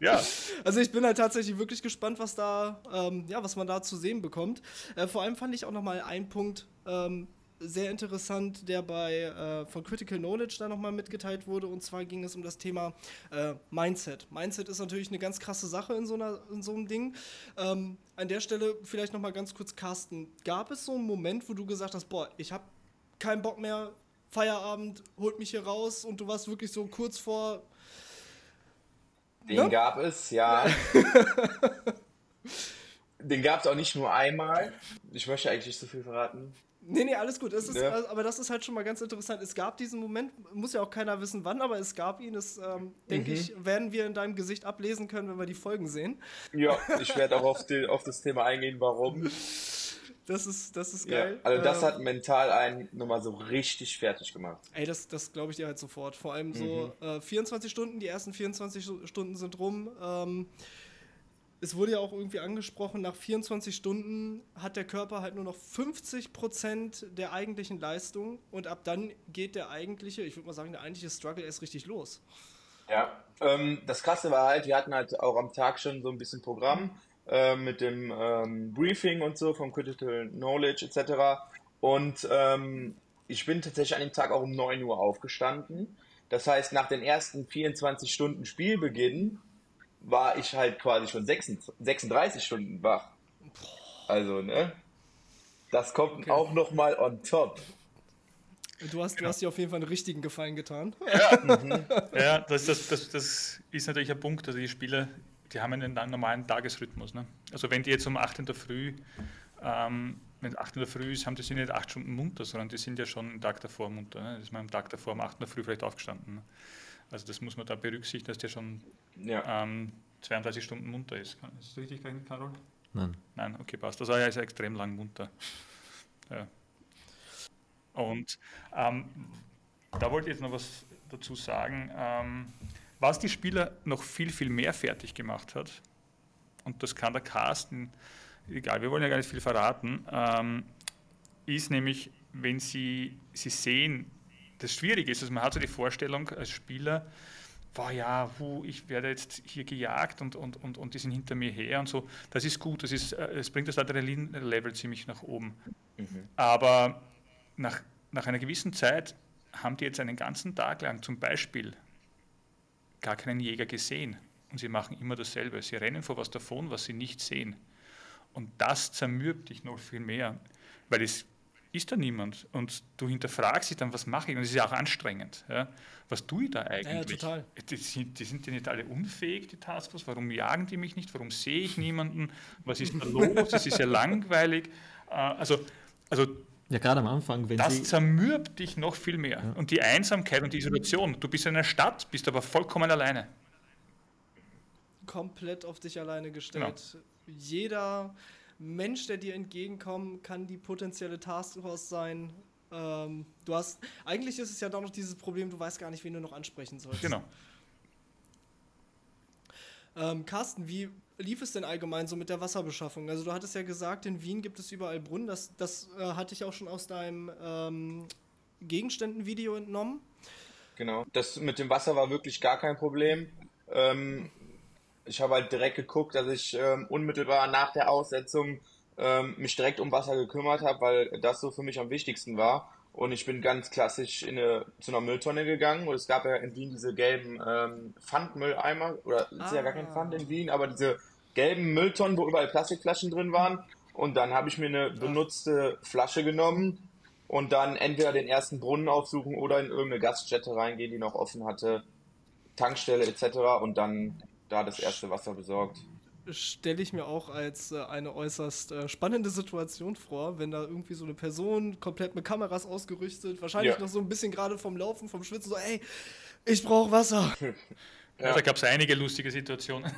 ja, Also ich bin halt tatsächlich wirklich gespannt, was da, ähm, ja, was man da zu sehen bekommt. Äh, vor allem fand ich auch nochmal einen Punkt ähm, sehr interessant, der bei äh, von Critical Knowledge da nochmal mitgeteilt wurde. Und zwar ging es um das Thema äh, Mindset. Mindset ist natürlich eine ganz krasse Sache in so, einer, in so einem Ding. Ähm, an der Stelle vielleicht nochmal ganz kurz, Carsten. Gab es so einen Moment, wo du gesagt hast, boah, ich habe keinen Bock mehr, Feierabend, holt mich hier raus und du warst wirklich so kurz vor Den Ja? gab es, ja. Den gab es auch nicht nur einmal. Ich möchte eigentlich nicht so viel verraten. Nee, nee, alles gut. Es ist, Ja. äh, aber das ist halt schon mal ganz interessant. Es gab diesen Moment, muss ja auch keiner wissen, wann, aber es gab ihn. Das, ähm, denke Mhm. ich, werden wir in deinem Gesicht ablesen können, wenn wir die Folgen sehen. Ja, ich werde auch auf, die, auf das Thema eingehen, warum. Das ist, das ist Ja. geil. Also das Ähm, hat mental einen nochmal so richtig fertig gemacht. Ey, das, das glaube ich dir halt sofort. Vor allem so Mhm. äh, 24 Stunden, die ersten 24 Stu- Stunden sind rum. Ähm, es wurde ja auch irgendwie angesprochen, nach 24 Stunden hat der Körper halt nur noch 50% der eigentlichen Leistung und ab dann geht der eigentliche, ich würde mal sagen, der eigentliche Struggle erst richtig los. Ja. Ähm, das Krasse war halt, wir hatten halt auch am Tag schon so ein bisschen Programm äh, mit dem ähm, Briefing und so vom Critical Knowledge etc. Und ähm, ich bin tatsächlich an dem Tag auch um 9 Uhr aufgestanden. Das heißt, nach den ersten 24 Stunden Spielbeginn war ich halt quasi schon 36 36 Stunden wach. Also, ne? Das kommt Okay. auch nochmal on top. Du hast, du hast dir auf jeden Fall einen richtigen Gefallen getan. ja das, das, das, das ist natürlich ein Punkt. Also die Spieler, die haben einen normalen Tagesrhythmus. Ne? Also wenn die jetzt um 8 in der Früh, ähm, wenn es 8 in der Früh ist, haben die sind nicht 8 Stunden munter, sondern die sind ja schon einen Tag davor munter. Ne? Das ist man am Tag davor um 8 in der Früh vielleicht aufgestanden. Ne? Also das muss man da berücksichtigen, dass der schon Ja. ähm, 32 Stunden munter ist. Ist das richtig Carol? Nein. Nein, okay, passt. Also er ist extrem lang munter. Ja. Und ähm, da wollte ich jetzt noch was dazu sagen. Ähm, was die Spieler noch viel, viel mehr fertig gemacht hat, und das kann der Carsten, egal, wir wollen ja gar nicht viel verraten, ähm, ist nämlich, wenn sie, sie sehen, das Schwierige ist, also man hat so die Vorstellung als Spieler, boah ja, hu, ich werde jetzt hier gejagt und, und, und, und die sind hinter mir her und so. Das ist gut, das, ist, äh, es bringt das Adrenalin-Level ziemlich nach oben. Aber nach, nach einer gewissen Zeit haben die jetzt einen ganzen Tag lang zum Beispiel gar keinen Jäger gesehen. Und sie machen immer dasselbe. Sie rennen vor was davon, was sie nicht sehen. Und das zermürbt dich noch viel mehr, weil es ist da niemand. Und du hinterfragst dich dann, was mache ich? Und es ist ja auch anstrengend. Ja? Was tue ich da eigentlich? total. Die sind, die sind ja nicht alle unfähig, die Taskforce. Warum jagen die mich nicht? Warum sehe ich niemanden? Was ist da los? Es ist ja langweilig. Äh, Also, also Ja, gerade am Anfang, wenn das sie. zermürbt dich noch viel mehr. Und die Einsamkeit und die Isolation. Du bist in einer Stadt, bist aber vollkommen alleine. Komplett auf dich alleine gestellt. Jeder Mensch, der dir entgegenkommt, kann die potenzielle Taskforce sein. Ähm, du hast, eigentlich ist es ja doch noch dieses Problem, du weißt gar nicht, wen du noch ansprechen sollst. Genau. Ähm, Carsten, wie lief es denn allgemein so mit der Wasserbeschaffung? Also du hattest ja gesagt, in Wien gibt es überall Brunnen. Das, das äh, hatte ich auch schon aus deinem ähm, Gegenständen-Video entnommen. Genau. Das mit dem Wasser war wirklich gar kein Problem. Ähm, ich habe halt direkt geguckt, dass ich ähm, unmittelbar nach der Aussetzung ähm, mich direkt um Wasser gekümmert habe, weil das so für mich am wichtigsten war. Und ich bin ganz klassisch in eine, zu einer Mülltonne gegangen. Und es gab ja in Wien diese gelben ähm, Pfandmülleimer. Oder ist ja gar kein Ah. Pfand in Wien, aber diese gelben Mülltonnen, wo überall Plastikflaschen drin waren. Und dann habe ich mir eine benutzte Flasche genommen und dann entweder den ersten Brunnen aufsuchen oder in irgendeine Gaststätte reingehen, die noch offen hatte, Tankstelle etc. und dann da das erste Wasser besorgt stelle ich mir auch als äh, eine äußerst äh, spannende Situation vor, wenn da irgendwie so eine Person komplett mit Kameras ausgerüstet, wahrscheinlich ja. noch so ein bisschen gerade vom Laufen, vom Schwitzen, so, ey, ich brauche Wasser. Ja, da gab es einige lustige Situationen.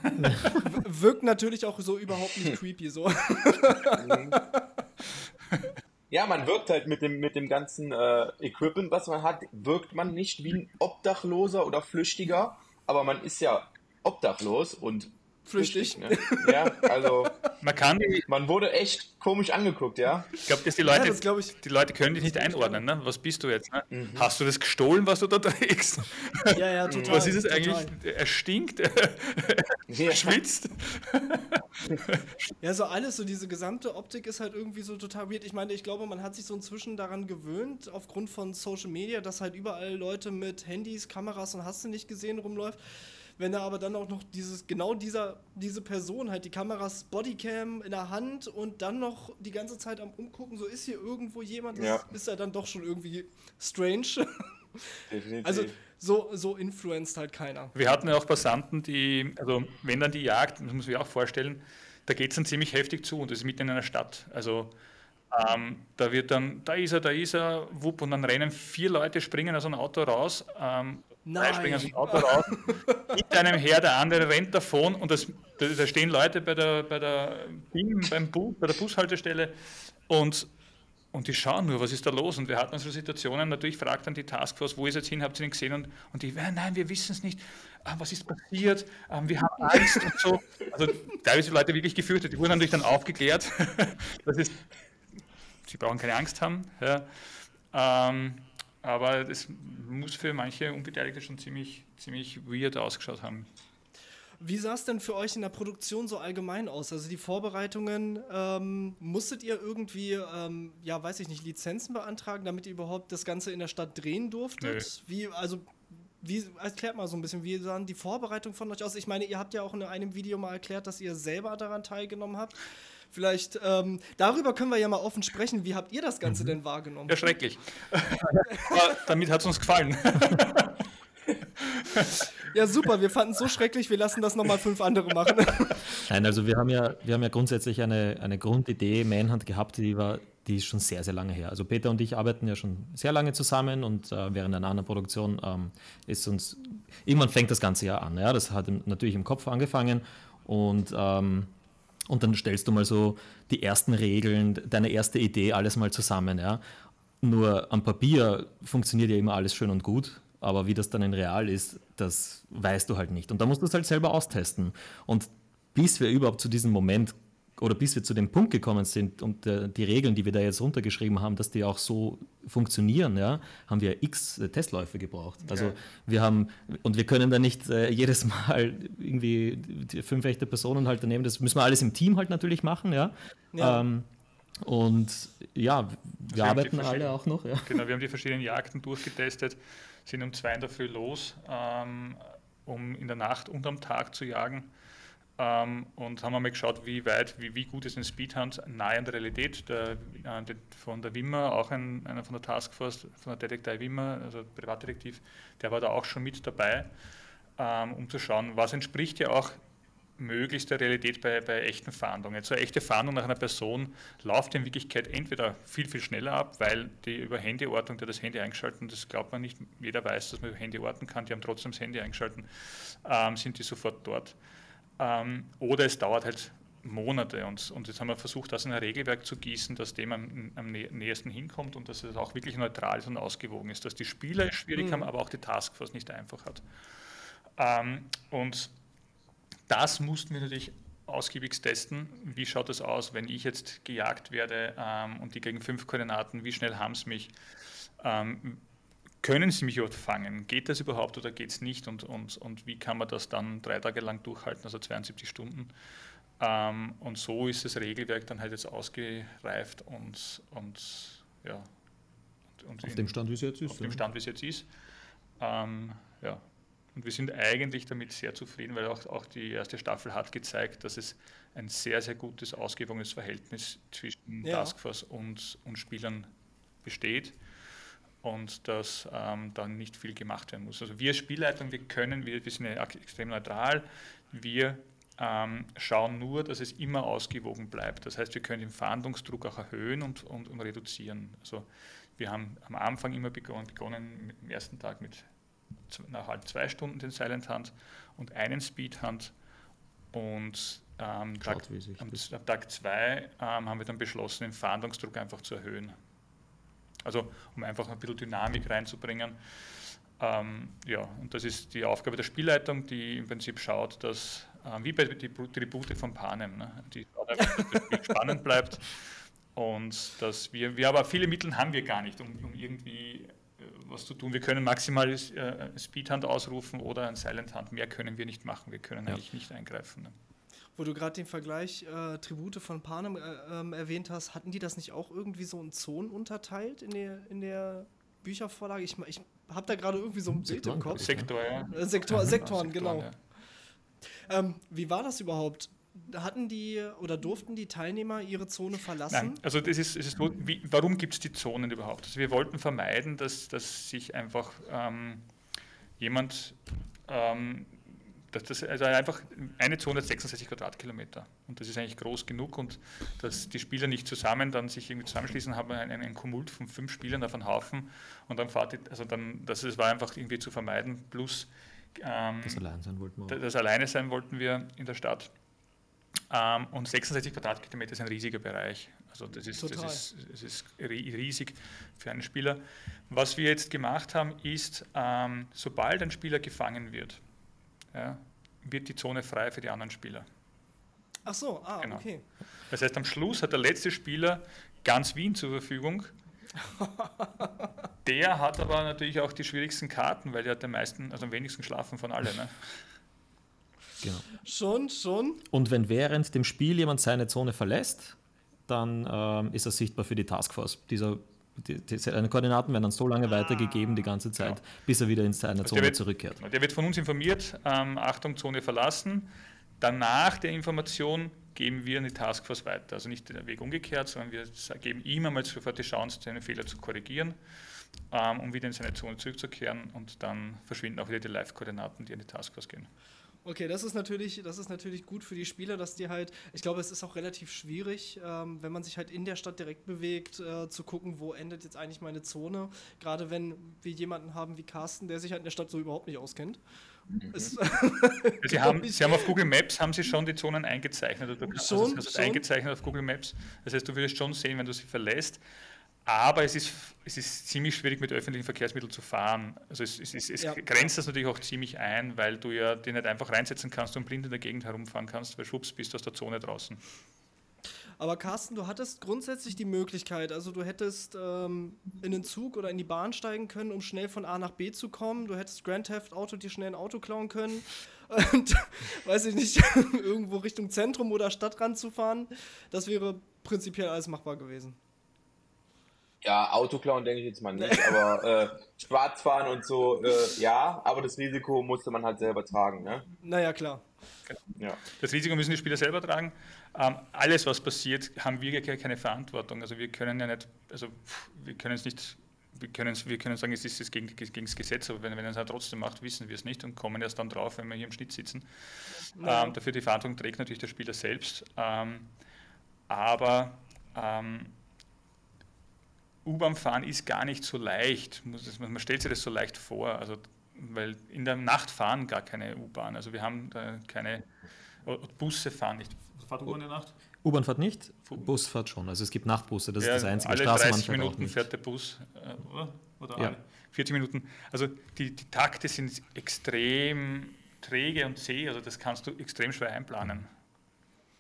Wirkt natürlich auch so überhaupt nicht creepy so. Ja, man wirkt halt mit dem, mit dem ganzen äh, Equipment, was man hat, wirkt man nicht wie ein Obdachloser oder Flüchtiger, aber man ist ja obdachlos und flüchtig. Ne? Ja, also man kann man wurde echt komisch angeguckt, ja. Ich glaube, dass die Leute, ja, das ich, die Leute können dich nicht einordnen. Ne? Was bist du jetzt? Ne? Mhm. Hast du das gestohlen, was du da trägst? Ja, ja, total. Was ist es eigentlich? Er stinkt, er schwitzt. Ja, so alles, so diese gesamte Optik ist halt irgendwie so total weird. Ich meine, ich glaube, man hat sich so inzwischen daran gewöhnt, aufgrund von Social Media, dass halt überall Leute mit Handys, Kameras und hast du nicht gesehen rumläuft. Wenn da aber dann auch noch dieses, genau dieser, diese Person halt die Kameras Bodycam in der Hand und dann noch die ganze Zeit am Umgucken, so ist hier irgendwo jemand, ja. ist ja dann doch schon irgendwie strange. Definitiv. Also so, so influenzt halt keiner. Wir hatten ja auch Passanten, die, also wenn dann die Jagd, das muss man sich auch vorstellen, da geht es dann ziemlich heftig zu und das ist mitten in einer Stadt. Also ähm, da wird dann, da ist er, da ist er, wupp, und dann rennen vier Leute, springen aus einem Auto raus. Ähm, Nein. springen aus dem Auto raus, mit einem her, der andere rennt davon und das, da stehen Leute bei der, bei der, beim Bus, bei der Bushaltestelle und, und die schauen nur, was ist da los? Und wir hatten so Situationen, natürlich fragt dann die Taskforce, wo ist jetzt hin, habt ihr ihn gesehen? Und, und die, nein, wir wissen es nicht. Ah, was ist passiert? Ah, wir haben Angst und so. Also teilweise Leute wirklich gefürchtet. Die wurden natürlich dann aufgeklärt. Das ist, sie brauchen keine Angst haben. Ja. Ähm, aber es muss für manche Unbeteiligte schon ziemlich, ziemlich weird ausgeschaut haben. Wie sah es denn für euch in der Produktion so allgemein aus? Also die Vorbereitungen, ähm, musstet ihr irgendwie, ähm, ja, weiß ich nicht, Lizenzen beantragen, damit ihr überhaupt das Ganze in der Stadt drehen durftet? Nö. Wie, also, wie, erklärt mal so ein bisschen, wie sahen die Vorbereitungen von euch aus? Ich meine, ihr habt ja auch in einem Video mal erklärt, dass ihr selber daran teilgenommen habt. Vielleicht ähm, darüber können wir ja mal offen sprechen. Wie habt ihr das Ganze mhm. denn wahrgenommen? Ja, schrecklich. Aber damit hat es uns gefallen. ja, super. Wir fanden es so schrecklich, wir lassen das nochmal fünf andere machen. Nein, also wir haben ja, wir haben ja grundsätzlich eine, eine Grundidee Manhunt gehabt, die war, die ist schon sehr, sehr lange her. Also Peter und ich arbeiten ja schon sehr lange zusammen und äh, während einer anderen Produktion ähm, ist uns, irgendwann fängt das Ganze ja an. Ja? Das hat natürlich im Kopf angefangen und ähm, und dann stellst du mal so die ersten Regeln, deine erste Idee, alles mal zusammen. Ja? Nur am Papier funktioniert ja immer alles schön und gut, aber wie das dann in real ist, das weißt du halt nicht. Und da musst du es halt selber austesten. Und bis wir überhaupt zu diesem Moment oder bis wir zu dem Punkt gekommen sind und äh, die Regeln, die wir da jetzt runtergeschrieben haben, dass die auch so funktionieren, ja, haben wir x äh, Testläufe gebraucht. Okay. Also wir haben, und wir können da nicht äh, jedes Mal irgendwie fünf echte Personen halt daneben, das müssen wir alles im Team halt natürlich machen, ja. ja. Ähm, und ja, wir also arbeiten alle auch noch. Ja. Genau, wir haben die verschiedenen Jagden durchgetestet, sind um zwei in der Früh los, ähm, um in der Nacht und am Tag zu jagen ähm, und haben einmal geschaut, wie weit, wie, wie gut ist ein Speedhunt nahe an der Realität. Der, äh, von der Wimmer, auch ein, einer von der Taskforce, von der Detektei Wimmer, also Privatdetektiv, der war da auch schon mit dabei, ähm, um zu schauen, was entspricht ja auch möglichst der Realität bei, bei echten Fahndungen. So eine echte Fahndung nach einer Person läuft in Wirklichkeit entweder viel, viel schneller ab, weil die über Handyortung, der das Handy eingeschaltet, das glaubt man nicht, jeder weiß, dass man über Handy orten kann, die haben trotzdem das Handy eingeschaltet, ähm, sind die sofort dort. Ähm, oder es dauert halt Monate und, und jetzt haben wir versucht, das in ein Regelwerk zu gießen, das dem am, am nähersten hinkommt und dass es auch wirklich neutral ist und ausgewogen ist, dass die Spieler schwierig mhm. haben, aber auch die Taskforce nicht einfach hat. Ähm, und das mussten wir natürlich ausgiebig testen. Wie schaut es aus, wenn ich jetzt gejagt werde ähm, und die gegen fünf Koordinaten, wie schnell haben es mich? Ähm, können Sie mich überhaupt fangen? Geht das überhaupt oder geht es nicht? Und, und, und wie kann man das dann drei Tage lang durchhalten, also 72 Stunden? Ähm, und so ist das Regelwerk dann halt jetzt ausgereift und, und ja. Und, und auf in, dem Stand, wie es jetzt ist. Auf dem Stand, wie es jetzt ist. Ähm, ja. Und wir sind eigentlich damit sehr zufrieden, weil auch, auch die erste Staffel hat gezeigt, dass es ein sehr, sehr gutes, ausgewogenes Verhältnis zwischen ja. Taskforce und, und Spielern besteht und dass ähm, dann nicht viel gemacht werden muss. Also wir Spielleitung, wir können, wir, wir sind ja extrem neutral, wir ähm, schauen nur, dass es immer ausgewogen bleibt. Das heißt, wir können den Fahndungsdruck auch erhöhen und, und, und reduzieren. Also wir haben am Anfang immer begonnen, begonnen mit dem ersten Tag mit nach halb zwei Stunden den Silent Hand und einen Speed Hand und ähm, Tag, am, am, Tag zwei ähm, haben wir dann beschlossen, den Fahndungsdruck einfach zu erhöhen. Also um einfach ein bisschen Dynamik reinzubringen. Ähm, ja, und das ist die Aufgabe der Spielleitung, die im Prinzip schaut, dass, äh, wie bei den Tribute von Panem, ne, die einfach, dass das Spiel spannend bleibt und dass wir, wir aber viele Mittel haben wir gar nicht, um, um irgendwie äh, was zu tun. Wir können maximal äh, Speedhand ausrufen oder ein Silent Hand. Mehr können wir nicht machen. Wir können ja. eigentlich nicht eingreifen. Ne? Wo du gerade den Vergleich äh, Tribute von Panem äh, ähm, erwähnt hast, hatten die das nicht auch irgendwie so in Zonen unterteilt in der, in der Büchervorlage? Ich, ich habe da gerade irgendwie so ein Bild im Kopf. Sektor, ja. Äh, Sektor, Sektoren, genau. Ja. Ähm, wie war das überhaupt? Hatten die oder durften die Teilnehmer ihre Zone verlassen? Nein, also das ist, ist so, wie, warum gibt es die Zonen überhaupt? Also wir wollten vermeiden, dass, dass sich einfach ähm, jemand ähm, das, das, also einfach eine Zone hat 66 Quadratkilometer und das ist eigentlich groß genug und dass die Spieler nicht zusammen dann sich irgendwie zusammenschließen, haben einen, einen Kumult von fünf Spielern auf einen Haufen und dann fahrt die, also dann, das ist, war einfach irgendwie zu vermeiden, plus ähm, das allein sein wollten wir. Das alleine sein wollten wir in der Stadt. Ähm, und 66 Quadratkilometer ist ein riesiger Bereich. Also das ist, das ist, das ist riesig für einen Spieler. Was wir jetzt gemacht haben, ist, ähm, sobald ein Spieler gefangen wird, ja, wird die Zone frei für die anderen Spieler. Ach so, ah, genau. okay. Das heißt, am Schluss hat der letzte Spieler ganz Wien zur Verfügung. der hat aber natürlich auch die schwierigsten Karten, weil der hat am meisten, also am wenigsten schlafen von allen. Ne? Genau. Schon, schon. Und wenn während dem Spiel jemand seine Zone verlässt, dann ähm, ist er sichtbar für die Taskforce. Dieser die, die, seine Koordinaten werden dann so lange ah, weitergegeben die ganze Zeit, genau. bis er wieder in seine Zone wird, zurückkehrt. Der wird von uns informiert, ähm, Achtung, Zone verlassen. Danach der Information geben wir in die Taskforce weiter. Also nicht den Weg umgekehrt, sondern wir geben ihm einmal sofort die Chance, seine Fehler zu korrigieren, ähm, um wieder in seine Zone zurückzukehren und dann verschwinden auch wieder die Live-Koordinaten, die in die Taskforce gehen. Okay, das ist natürlich, das ist natürlich gut für die Spieler, dass die halt, ich glaube, es ist auch relativ schwierig, ähm, wenn man sich halt in der Stadt direkt bewegt, äh, zu gucken, wo endet jetzt eigentlich meine Zone. Gerade wenn wir jemanden haben wie Carsten, der sich halt in der Stadt so überhaupt nicht auskennt. Mhm. sie, haben, sie haben auf Google Maps haben sie schon die Zonen eingezeichnet oder schon, also, also eingezeichnet auf Google Maps. Das heißt, du würdest schon sehen, wenn du sie verlässt. Aber es ist, es ist ziemlich schwierig, mit öffentlichen Verkehrsmitteln zu fahren. Also es, es, es, es ja. grenzt das natürlich auch ziemlich ein, weil du ja die nicht einfach reinsetzen kannst und blind in der Gegend herumfahren kannst, weil schwupps bist du aus der Zone draußen. Aber Carsten, du hattest grundsätzlich die Möglichkeit, also du hättest ähm, in den Zug oder in die Bahn steigen können, um schnell von A nach B zu kommen. Du hättest Grand Theft Auto dir schnell ein Auto klauen können und, weiß ich nicht, irgendwo Richtung Zentrum oder Stadtrand zu fahren. Das wäre prinzipiell alles machbar gewesen. Ja, Autoklauen denke ich jetzt mal nicht, aber äh, Schwarzfahren und so, äh, ja, aber das Risiko musste man halt selber tragen, ne? Naja, klar. Ja. Das Risiko müssen die Spieler selber tragen. Ähm, alles, was passiert, haben wir ja keine Verantwortung. Also wir können ja nicht, also wir können es nicht, wir können, wir können sagen, es ist es gegen, gegen das Gesetz, aber wenn, wenn er es halt trotzdem macht, wissen wir es nicht und kommen erst dann drauf, wenn wir hier im Schnitt sitzen. Ja. Ähm, dafür die Verantwortung trägt natürlich der Spieler selbst. Ähm, aber ähm, U-Bahn fahren ist gar nicht so leicht. Man stellt sich das so leicht vor. Also, weil in der Nacht fahren gar keine U-Bahn. Also wir haben da keine Busse fahren nicht. Fahrt U-Bahn in der Nacht? U-Bahn fährt nicht, Bus fährt schon. Also es gibt Nachtbusse, das ja, ist das einzige. Alle 30 Minuten fährt der Bus, äh, oder? oder ja. 40 Minuten. Also die, die Takte sind extrem träge und zäh, also das kannst du extrem schwer einplanen.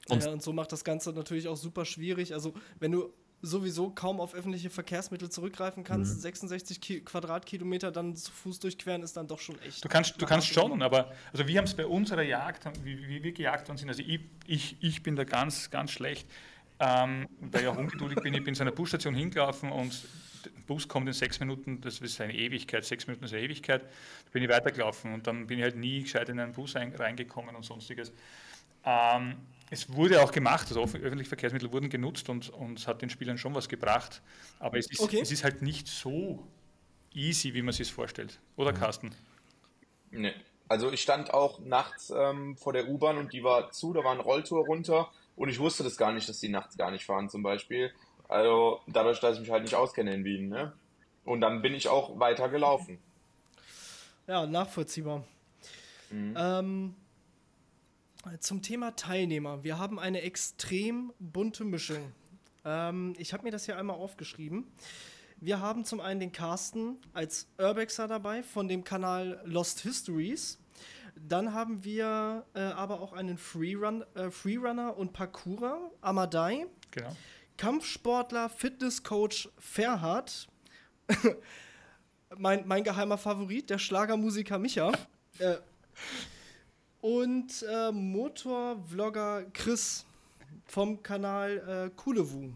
Und, ja, und so macht das Ganze natürlich auch super schwierig. Also wenn du sowieso kaum auf öffentliche Verkehrsmittel zurückgreifen kannst, mhm. 66 Ki Quadratkilometer dann zu Fuß durchqueren, ist dann doch schon echt. Du kannst, du kannst schon, aber also wir haben es bei unserer Jagd, wie, wie, wir gejagt worden sind, also ich, ich, ich bin da ganz, ganz schlecht, ähm, weil ich auch ungeduldig bin, ich bin zu einer Busstation hingelaufen und Bus kommt in sechs Minuten, das ist eine Ewigkeit, sechs Minuten ist eine Ewigkeit, da bin ich weitergelaufen und dann bin ich halt nie gescheit in einen Bus reingekommen und sonstiges. Ähm, es wurde auch gemacht, also öffentliche Verkehrsmittel wurden genutzt und, und es hat den Spielern schon was gebracht, aber es ist, okay. es ist halt nicht so easy, wie man sich es vorstellt. Oder mhm. Carsten? Nee. Also ich stand auch nachts ähm, vor der U-Bahn und die war zu, da war ein Rolltor runter und ich wusste das gar nicht, dass die nachts gar nicht fahren zum Beispiel. Also dadurch, dass ich mich halt nicht auskenne in Wien. Ne? Und dann bin ich auch weiter gelaufen. Ja, nachvollziehbar. Mhm. Ähm, zum Thema Teilnehmer. Wir haben eine extrem bunte Mischung. Ähm, ich habe mir das hier einmal aufgeschrieben. Wir haben zum einen den Carsten als Urbexer dabei von dem Kanal Lost Histories. Dann haben wir äh, aber auch einen Freerun äh, Freerunner und Parkourer, Amadei. Genau. Kampfsportler, Fitnesscoach Ferhat. mein, mein geheimer Favorit, der Schlagermusiker Micha. Äh, und äh, Motorvlogger Chris vom Kanal äh, Kulewu.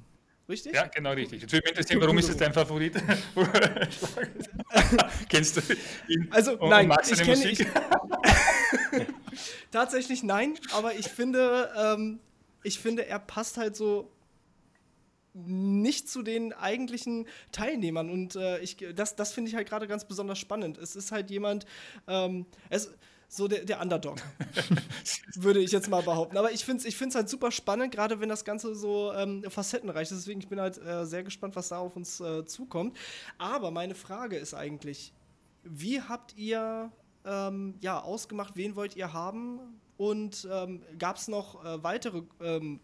Richtig? Ja, genau richtig. Jetzt würde mich interessieren, warum ist es dein Favorit? Kennst du ihn? Also, nein, ich kenne ihn. Tatsächlich nein, aber ich finde, ähm, ich finde, er passt halt so nicht zu den eigentlichen Teilnehmern. Und äh, ich, das, das finde ich halt gerade ganz besonders spannend. Es ist halt jemand, ähm, es, so der, der Underdog, würde ich jetzt mal behaupten. Aber ich finde es ich find's halt super spannend, gerade wenn das Ganze so ähm, facettenreich ist. Deswegen ich bin halt äh, sehr gespannt, was da auf uns äh, zukommt. Aber meine Frage ist eigentlich, wie habt ihr ähm, ja, ausgemacht, wen wollt ihr haben? Und ähm, gab es noch äh, weitere ähm,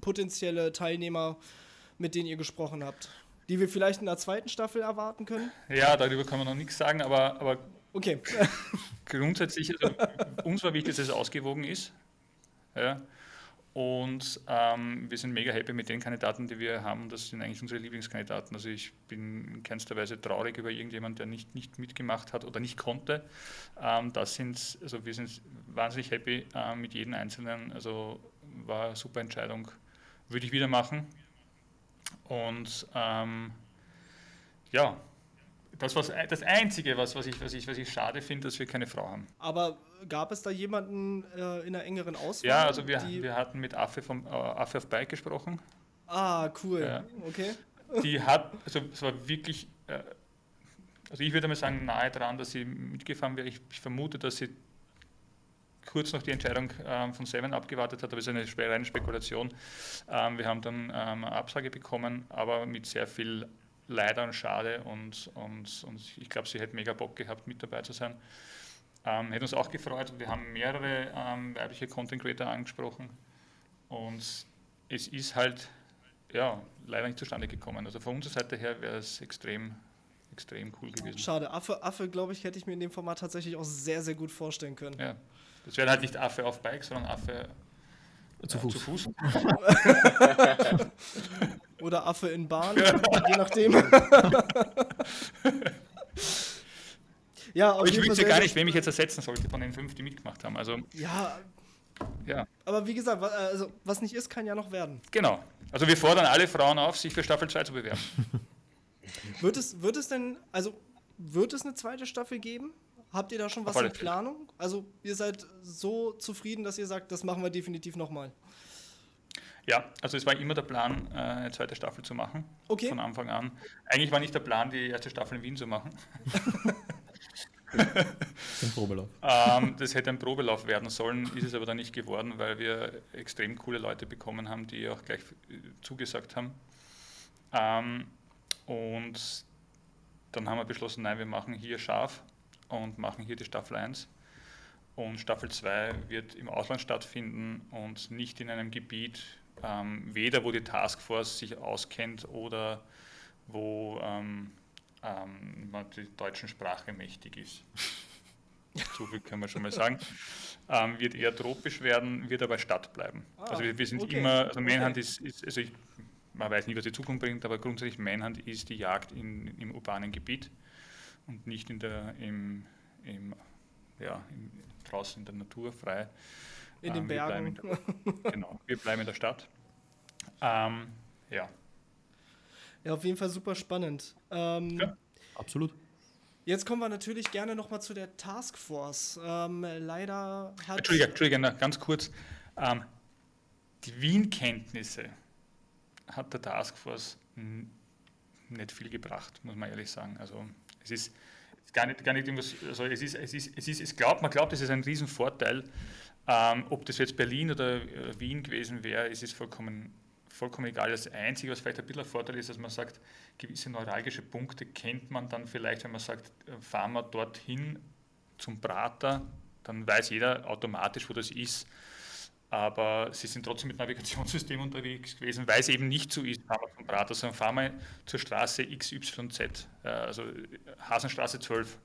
potenzielle Teilnehmer, mit denen ihr gesprochen habt? Die wir vielleicht in der zweiten Staffel erwarten können? Ja, darüber kann man noch nichts sagen, aber, aber Okay. Grundsätzlich, also, uns war wichtig, dass es ausgewogen ist. Ja. Und ähm, wir sind mega happy mit den Kandidaten, die wir haben. Das sind eigentlich unsere Lieblingskandidaten. Also ich bin in keinster Weise traurig über irgendjemanden, der nicht, nicht mitgemacht hat oder nicht konnte. Ähm, das sind, also wir sind wahnsinnig happy äh, mit jedem Einzelnen. Also war eine super Entscheidung. Würde ich wieder machen. Und ähm, ja, das war das Einzige, was, was, ich, was, ich, was ich schade finde, dass wir keine Frau haben. Aber gab es da jemanden äh, in einer engeren Auswahl? Ja, also wir, wir hatten mit Affe, vom, äh, Affe auf Bike gesprochen. Ah, cool. Ja. Okay. Die hat, also es war wirklich, äh, also ich würde mal sagen, nahe dran, dass sie mitgefahren wäre. Ich, ich vermute, dass sie kurz noch die Entscheidung ähm, von Seven abgewartet hat, aber es ist eine reine Spekulation. Ähm, wir haben dann ähm, eine Absage bekommen, aber mit sehr viel leider und schade und, und, und ich glaube, sie hätte mega Bock gehabt, mit dabei zu sein. Ähm, hätte uns auch gefreut. Wir haben mehrere ähm, weibliche Content Creator angesprochen und es ist halt ja, leider nicht zustande gekommen. Also von unserer Seite her wäre es extrem, extrem cool gewesen. Schade. Affe, Affe glaube ich, hätte ich mir in dem Format tatsächlich auch sehr, sehr gut vorstellen können. Ja. Das wäre halt nicht Affe auf Bike, sondern Affe zu Fuß. Zu Fuß. Oder Affe in Bahn, je nachdem. ja, aber ich wüsste gar nicht, wem ich jetzt ersetzen sollte von den fünf, die mitgemacht haben. Also, ja, ja. Aber wie gesagt, also, was nicht ist, kann ja noch werden. Genau. Also wir fordern alle Frauen auf, sich für Staffel 2 zu bewerben. wird, es, wird es denn, also wird es eine zweite Staffel geben? Habt ihr da schon was in Planung? Also ihr seid so zufrieden, dass ihr sagt, das machen wir definitiv nochmal. Ja, also es war immer der Plan, äh, eine zweite Staffel zu machen. Okay. Von Anfang an. Eigentlich war nicht der Plan, die erste Staffel in Wien zu machen. Den Probelauf. Ähm, das hätte ein Probelauf werden sollen, ist es aber dann nicht geworden, weil wir extrem coole Leute bekommen haben, die auch gleich zugesagt haben. Ähm, und dann haben wir beschlossen, nein, wir machen hier scharf und machen hier die Staffel 1. Und Staffel 2 wird im Ausland stattfinden und nicht in einem Gebiet, ähm, weder wo die Taskforce sich auskennt oder wo ähm, ähm, man die deutschen Sprache mächtig ist. so viel können wir schon mal sagen. Ähm, wird eher tropisch werden, wird aber Stadt bleiben. Ah, also wir, wir sind okay. immer, also Manhunt okay. ist, ist, also ich, man weiß nicht, was die Zukunft bringt, aber grundsätzlich Manhunt ist die Jagd in, im urbanen Gebiet und nicht in der, im, im, ja, im, draußen in der Natur frei. In den ähm, Bergen. In der, genau, wir bleiben in der Stadt. Ähm, ja. Ja, auf jeden Fall super spannend. Ähm, ja, absolut. Jetzt kommen wir natürlich gerne nochmal zu der Taskforce. Ähm, leider hat. Entschuldige, Entschuldige, ganz kurz. Ähm, die Wien-Kenntnisse hat der Taskforce nicht viel gebracht, muss man ehrlich sagen. Also es ist gar nicht, gar nicht irgendwas, also es ist, es ist, es ist, es glaubt, man glaubt, es ist ein Riesenvorteil. Ähm, ob das jetzt Berlin oder äh, Wien gewesen wäre, ist es vollkommen, vollkommen egal. Das Einzige, was vielleicht ein bisschen ein Vorteil ist, dass man sagt, gewisse neuralgische Punkte kennt man dann vielleicht, wenn man sagt, äh, fahren wir dorthin zum Prater, dann weiß jeder automatisch, wo das ist aber sie sind trotzdem mit Navigationssystem unterwegs gewesen, weil es eben nicht so ist, fahren wir Prater, sondern fahren wir zur Straße XYZ, äh, also Hasenstraße 12.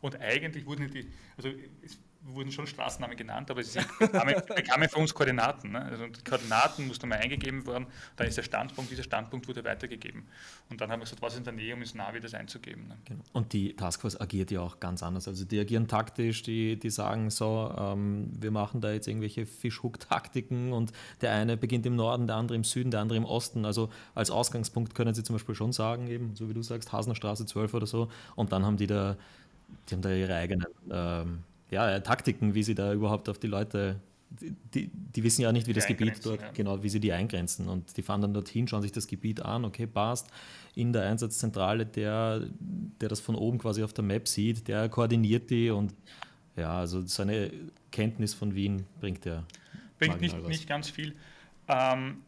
Und eigentlich wurden die, also es wurden schon Straßennamen genannt, aber sie bekamen, bekamen für uns Koordinaten. Ne? Also die Koordinaten mussten mal eingegeben werden, dann ist der Standpunkt, dieser Standpunkt wurde weitergegeben. Und dann haben wir gesagt, was ist in der Nähe, um ins Navi das einzugeben. Ne? Genau. Und die Taskforce agiert ja auch ganz anders. Also die agieren taktisch, die, die sagen so, ähm, wir machen da jetzt irgendwelche Fischhook-Taktiken und der eine beginnt im Norden, der andere im Süden, der andere im Osten. Also als Ausgangspunkt können sie zum Beispiel schon sagen, eben, so wie du sagst, Hasenerstraße 12 oder so. Und dann haben die da, die haben da ihre eigenen ähm, ja, Taktiken, wie sie da überhaupt auf die Leute, die, die wissen ja nicht, wie das Gebiet dort, ja. genau, wie sie die eingrenzen. Und die fahren dann dorthin, schauen sich das Gebiet an, okay, passt. In der Einsatzzentrale, der, der das von oben quasi auf der Map sieht, der koordiniert die und ja, also seine Kenntnis von Wien bringt er. Bringt nicht, nicht ganz viel. Ähm,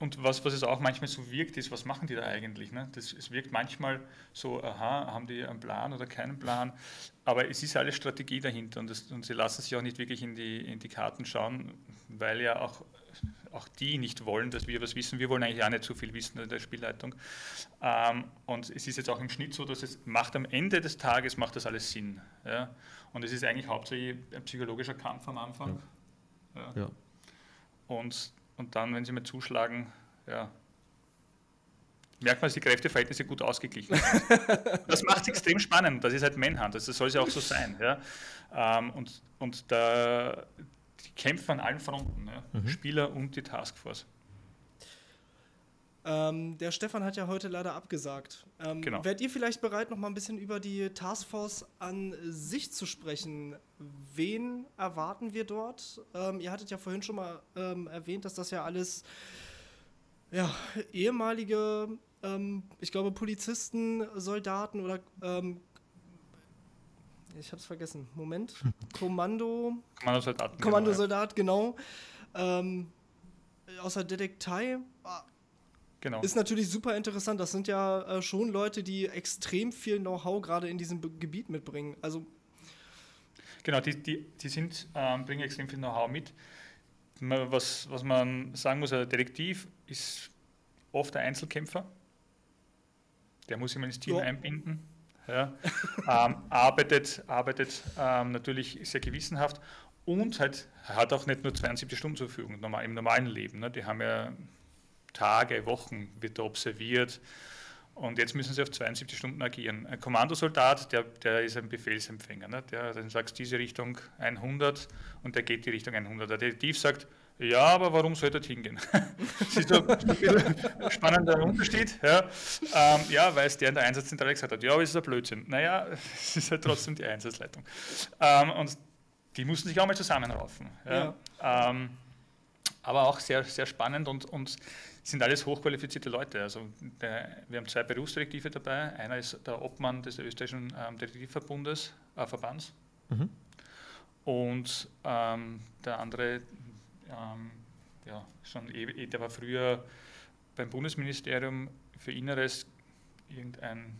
und was, was es auch manchmal so wirkt, ist, was machen die da eigentlich? Ne? Das, es wirkt manchmal so, aha, haben die einen Plan oder keinen Plan, aber es ist alles Strategie dahinter und, das, und sie lassen sich auch nicht wirklich in die, in die Karten schauen, weil ja auch, auch die nicht wollen, dass wir was wissen. Wir wollen eigentlich auch nicht so viel wissen in der Spielleitung. Ähm, und es ist jetzt auch im Schnitt so, dass es macht am Ende des Tages macht das alles Sinn. Ja? Und es ist eigentlich hauptsächlich ein psychologischer Kampf am Anfang. Ja. ja. Und und dann, wenn sie mal zuschlagen, ja, merkt man, dass die Kräfteverhältnisse gut ausgeglichen sind. das macht es extrem spannend. Das ist halt Manhunt. Das soll es ja auch so sein. Ja. Ähm, und und da, die kämpfen an allen Fronten. Ja. Mhm. Spieler und die Taskforce. Ähm, der Stefan hat ja heute leider abgesagt. Ähm, genau. Wärt ihr vielleicht bereit, noch mal ein bisschen über die Taskforce an sich zu sprechen? Wen erwarten wir dort? Ähm, ihr hattet ja vorhin schon mal ähm, erwähnt, dass das ja alles ja, ehemalige, ähm, ich glaube, Polizisten, Soldaten oder ähm, ich habe es vergessen. Moment. Kommando. Kommandosoldat. Kommandosoldat, genau. Ähm, aus der Detektei. Genau. Ist natürlich super interessant. Das sind ja äh, schon Leute, die extrem viel Know-how gerade in diesem Be Gebiet mitbringen. Also genau, die, die, die sind, ähm, bringen extrem viel Know-how mit. Was, was man sagen muss, ein Detektiv ist oft ein Einzelkämpfer. Der muss immer ins Team ja. einbinden. Ja. ähm, arbeitet arbeitet ähm, natürlich sehr gewissenhaft und halt, hat auch nicht nur 72 Stunden zur Verfügung im normalen Leben. Ne? Die haben ja Tage, Wochen wird da observiert. Und jetzt müssen sie auf 72 Stunden agieren. Ein Kommandosoldat, der, der ist ein Befehlsempfänger. Ne? Der, dann sagst diese Richtung 100 und der geht die Richtung 100. Der Detektiv sagt, ja, aber warum soll er hingehen? das ist doch ein spannender Unterschied. Ja, ähm, ja weil es der in der Einsatzzentrale gesagt hat, ja, aber es ist ein Blödsinn. Naja, es ist halt trotzdem die Einsatzleitung. Ähm, und die mussten sich auch mal zusammenraufen. Ja. ja. Ähm, aber auch sehr, sehr spannend und, und sind alles hochqualifizierte Leute. Also der, wir haben zwei Berufsdetektive dabei. Einer ist der Obmann des österreichischen ähm, Detektivverbundes, äh, Verbands. Mhm. Und ähm, der andere, ähm, ja, schon, eh, der war früher beim Bundesministerium für Inneres irgendein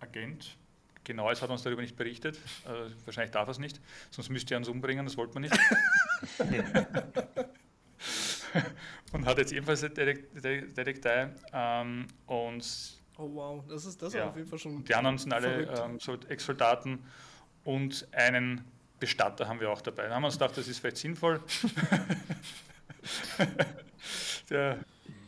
Agent. Genaues hat er uns darüber nicht berichtet. Äh, wahrscheinlich darf er es nicht, sonst müsste er uns umbringen, das wollte man nicht. und hat jetzt ebenfalls eine Detektei. Ähm, und oh wow, das ist das ja, auf jeden Fall schon. Die anderen sind alle ähm, so Ex-Soldaten und einen Bestatter haben wir auch dabei. Da haben wir uns gedacht, das ist vielleicht sinnvoll. der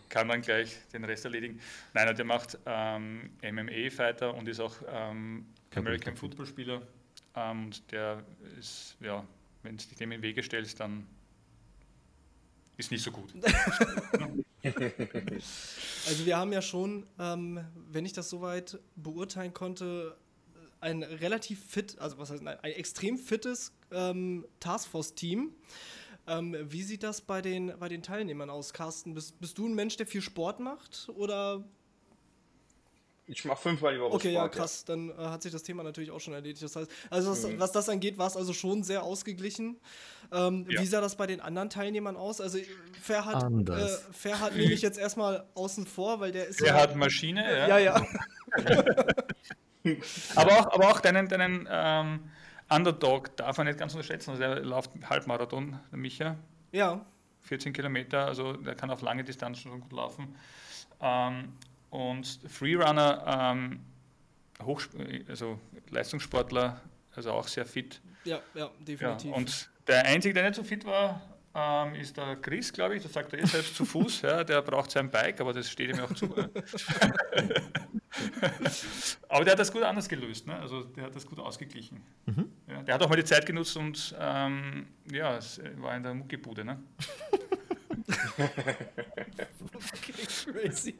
kann dann gleich den Rest erledigen. Nein, der macht ähm, MMA-Fighter und ist auch ähm, American Football-Spieler. Ähm, und der ist, ja, wenn du dich dem in den Wege stellst, dann ist nicht so gut. also wir haben ja schon, ähm, wenn ich das soweit beurteilen konnte, ein relativ fit, also was heißt, ein, ein extrem fittes ähm, Taskforce-Team. Ähm, wie sieht das bei den, bei den Teilnehmern aus, Carsten? Bist, bist du ein Mensch, der viel Sport macht oder ich mache fünfmal die Woche Okay, Sport, ja, krass. Ja. Dann äh, hat sich das Thema natürlich auch schon erledigt. Das heißt, also was, mhm. was das angeht, war es also schon sehr ausgeglichen. Ähm, ja. Wie sah das bei den anderen Teilnehmern aus? Also Ferhat, äh, Ferhat nehme ich jetzt erstmal außen vor, weil der ist Ferhat ja... Maschine, ja. Ja, ja. aber, auch, aber auch deinen, deinen ähm, Underdog darf man nicht ganz unterschätzen. Also der läuft Halbmarathon, der Micha. Ja. 14 Kilometer, also der kann auf lange Distanz schon gut laufen. Ähm, und Freerunner, ähm, also Leistungssportler, also auch sehr fit. Ja, ja, definitiv. Ja, und der Einzige, der nicht so fit war, ähm, ist der Chris, glaube ich, das sagt er eh selbst zu Fuß. Ja, der braucht sein Bike, aber das steht ihm auch zu. aber der hat das gut anders gelöst, ne? also der hat das gut ausgeglichen. Mhm. Ja, der hat auch mal die Zeit genutzt und ähm, ja, es war in der Muckibude. Ne? crazy.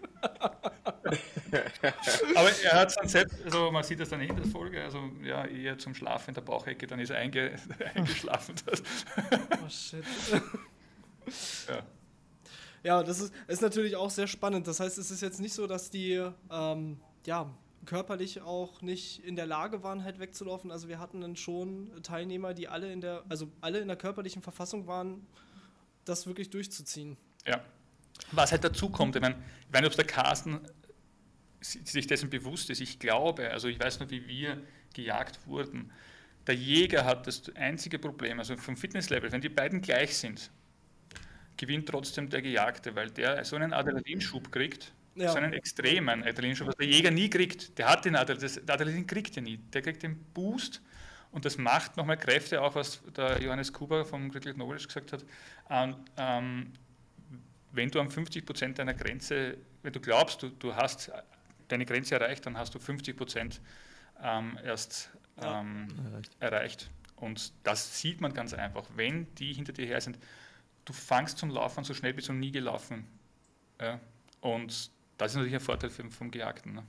Aber er hat dann selbst, also man sieht das dann in der Folge, also ja, eher zum Schlafen in der Bauchecke, dann ist er einge, eingeschlafen. oh shit. ja. Ja, das ist, ist natürlich auch sehr spannend. Das heißt, es ist jetzt nicht so, dass die ähm, ja, körperlich auch nicht in der Lage waren, halt wegzulaufen. Also wir hatten dann schon Teilnehmer, die alle in der, also alle in der körperlichen Verfassung waren, das wirklich durchzuziehen. Ja. Was halt dazu kommt, ich meine, ich weiß nicht, ob der Carsten sich dessen bewusst ist. Ich glaube, also ich weiß noch, wie wir gejagt wurden. Der Jäger hat das einzige Problem, also vom Fitnesslevel, wenn die beiden gleich sind, gewinnt trotzdem der Gejagte, weil der so einen Adrenalinschub kriegt, ja. so einen extremen Adrenalinschub, was der Jäger nie kriegt. Der hat den Adrenalin, der Adrenalin kriegt er nie. Der kriegt den Boost und das macht nochmal Kräfte, auch was der Johannes Kuber vom Critical Knowledge gesagt hat. Ähm, ähm, wenn du am 50 Prozent deiner Grenze, wenn du glaubst, du, du hast deine Grenze erreicht, dann hast du 50 Prozent ähm, erst ähm, ja. erreicht. Und das sieht man ganz einfach. Wenn die hinter dir her sind, du fangst zum Laufen so schnell bist du nie gelaufen. Ja? Und das ist natürlich ein Vorteil vom, vom Gejagten. Ne?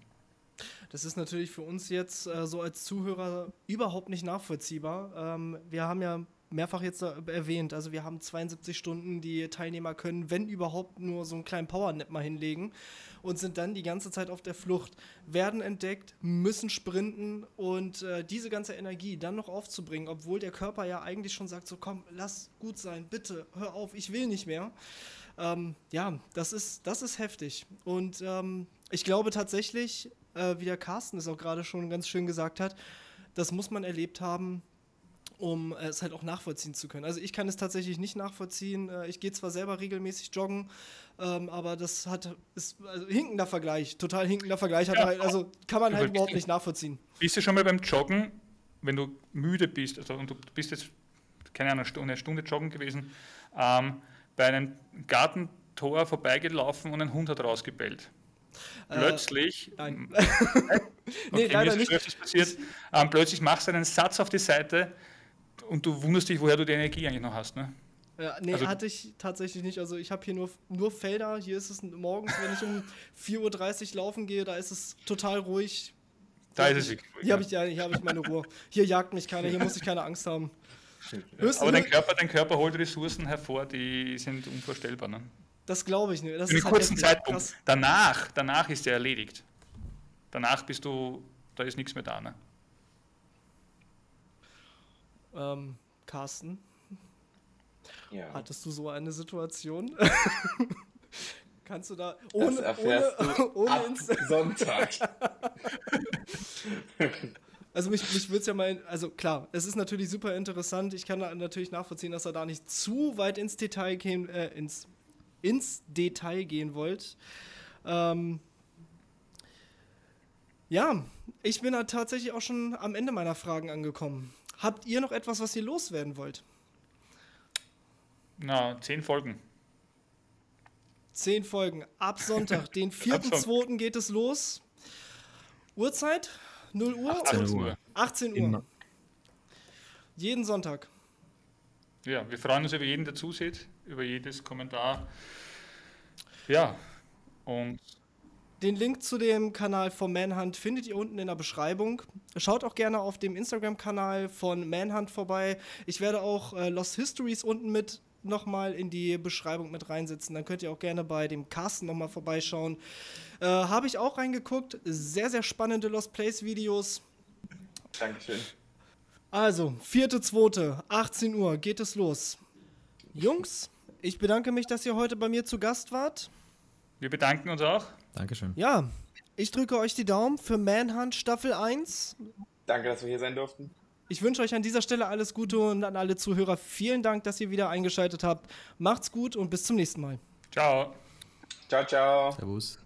Das ist natürlich für uns jetzt äh, so als Zuhörer überhaupt nicht nachvollziehbar. Ähm, wir haben ja mehrfach jetzt erwähnt. Also wir haben 72 Stunden, die Teilnehmer können, wenn überhaupt, nur so einen kleinen Powernap mal hinlegen und sind dann die ganze Zeit auf der Flucht, werden entdeckt, müssen sprinten und äh, diese ganze Energie dann noch aufzubringen, obwohl der Körper ja eigentlich schon sagt, so komm, lass gut sein, bitte, hör auf, ich will nicht mehr. Ähm, ja, das ist, das ist heftig. Und ähm, ich glaube tatsächlich, äh, wie der Carsten es auch gerade schon ganz schön gesagt hat, das muss man erlebt haben, um äh, es halt auch nachvollziehen zu können. Also ich kann es tatsächlich nicht nachvollziehen. Äh, ich gehe zwar selber regelmäßig joggen, ähm, aber das hat ist also hinkender Vergleich, total hinkender Vergleich. Ja, halt, also kann man halt überhaupt nicht nachvollziehen. Bist du schon mal beim Joggen, wenn du müde bist, also und du bist jetzt keine Ahnung eine Stunde joggen gewesen, ähm, bei einem Gartentor vorbeigelaufen und ein Hund hat rausgebellt. Äh, plötzlich, äh, nein. okay, nee, leider nicht. Passiert, ähm, plötzlich machst du einen Satz auf die Seite, und du wunderst dich, woher du die Energie eigentlich noch hast, ne? Ja, nee, also, hatte ich tatsächlich nicht. Also ich habe hier nur, nur Felder. Hier ist es morgens, wenn ich um 4.30 Uhr laufen gehe, da ist es total ruhig. Da ist es wirklich Hier habe ich, ja, hab ich meine Ruhe. Hier jagt mich keiner, hier muss ich keine Angst haben. Höchstens Aber dein Körper, dein Körper holt Ressourcen hervor, die sind unvorstellbar. Ne? Das glaube ich nicht. Das In einem halt kurzen Zeitpunkt. Danach, danach ist er erledigt. Danach bist du, da ist nichts mehr da. Ne? Ähm, Carsten, ja. hattest du so eine Situation? Kannst du da ohne, das erfährst ohne, du ohne ab Sonntag. Also mich, mich würde es ja mal, also klar, es ist natürlich super interessant. Ich kann natürlich nachvollziehen, dass er da nicht zu weit ins Detail gehen, äh, ins, ins Detail gehen wollt. Ähm, ja, ich bin da tatsächlich auch schon am Ende meiner Fragen angekommen. Habt ihr noch etwas, was ihr loswerden wollt? Na, zehn Folgen. Zehn Folgen. Ab Sonntag, den 4.2. geht es los. Uhrzeit? 0 Uhr? 18 Uhr. 18 Uhr. Immer. Jeden Sonntag. ja, wir freuen uns über jeden, der zusieht, über jedes Kommentar. Ja, und Den Link zu dem Kanal von Manhunt findet ihr unten in der Beschreibung. Schaut auch gerne auf dem Instagram-Kanal von Manhunt vorbei. Ich werde auch äh, Lost Histories unten mit nochmal in die Beschreibung mit reinsetzen. Dann könnt ihr auch gerne bei dem Carsten nochmal vorbeischauen. Äh, Habe ich auch reingeguckt. Sehr, sehr spannende Lost Place Videos. Dankeschön. Also, 4.2., 18 Uhr geht es los. Jungs, ich bedanke mich, dass ihr heute bei mir zu Gast wart. wir bedanken uns auch. Dankeschön. Ja, ich drücke euch die Daumen für Manhunt Staffel 1. Danke, dass wir hier sein durften. Ich wünsche euch an dieser Stelle alles Gute und an alle Zuhörer vielen Dank, dass ihr wieder eingeschaltet habt. Macht's gut und bis zum nächsten Mal. Ciao. Ciao, ciao. Servus.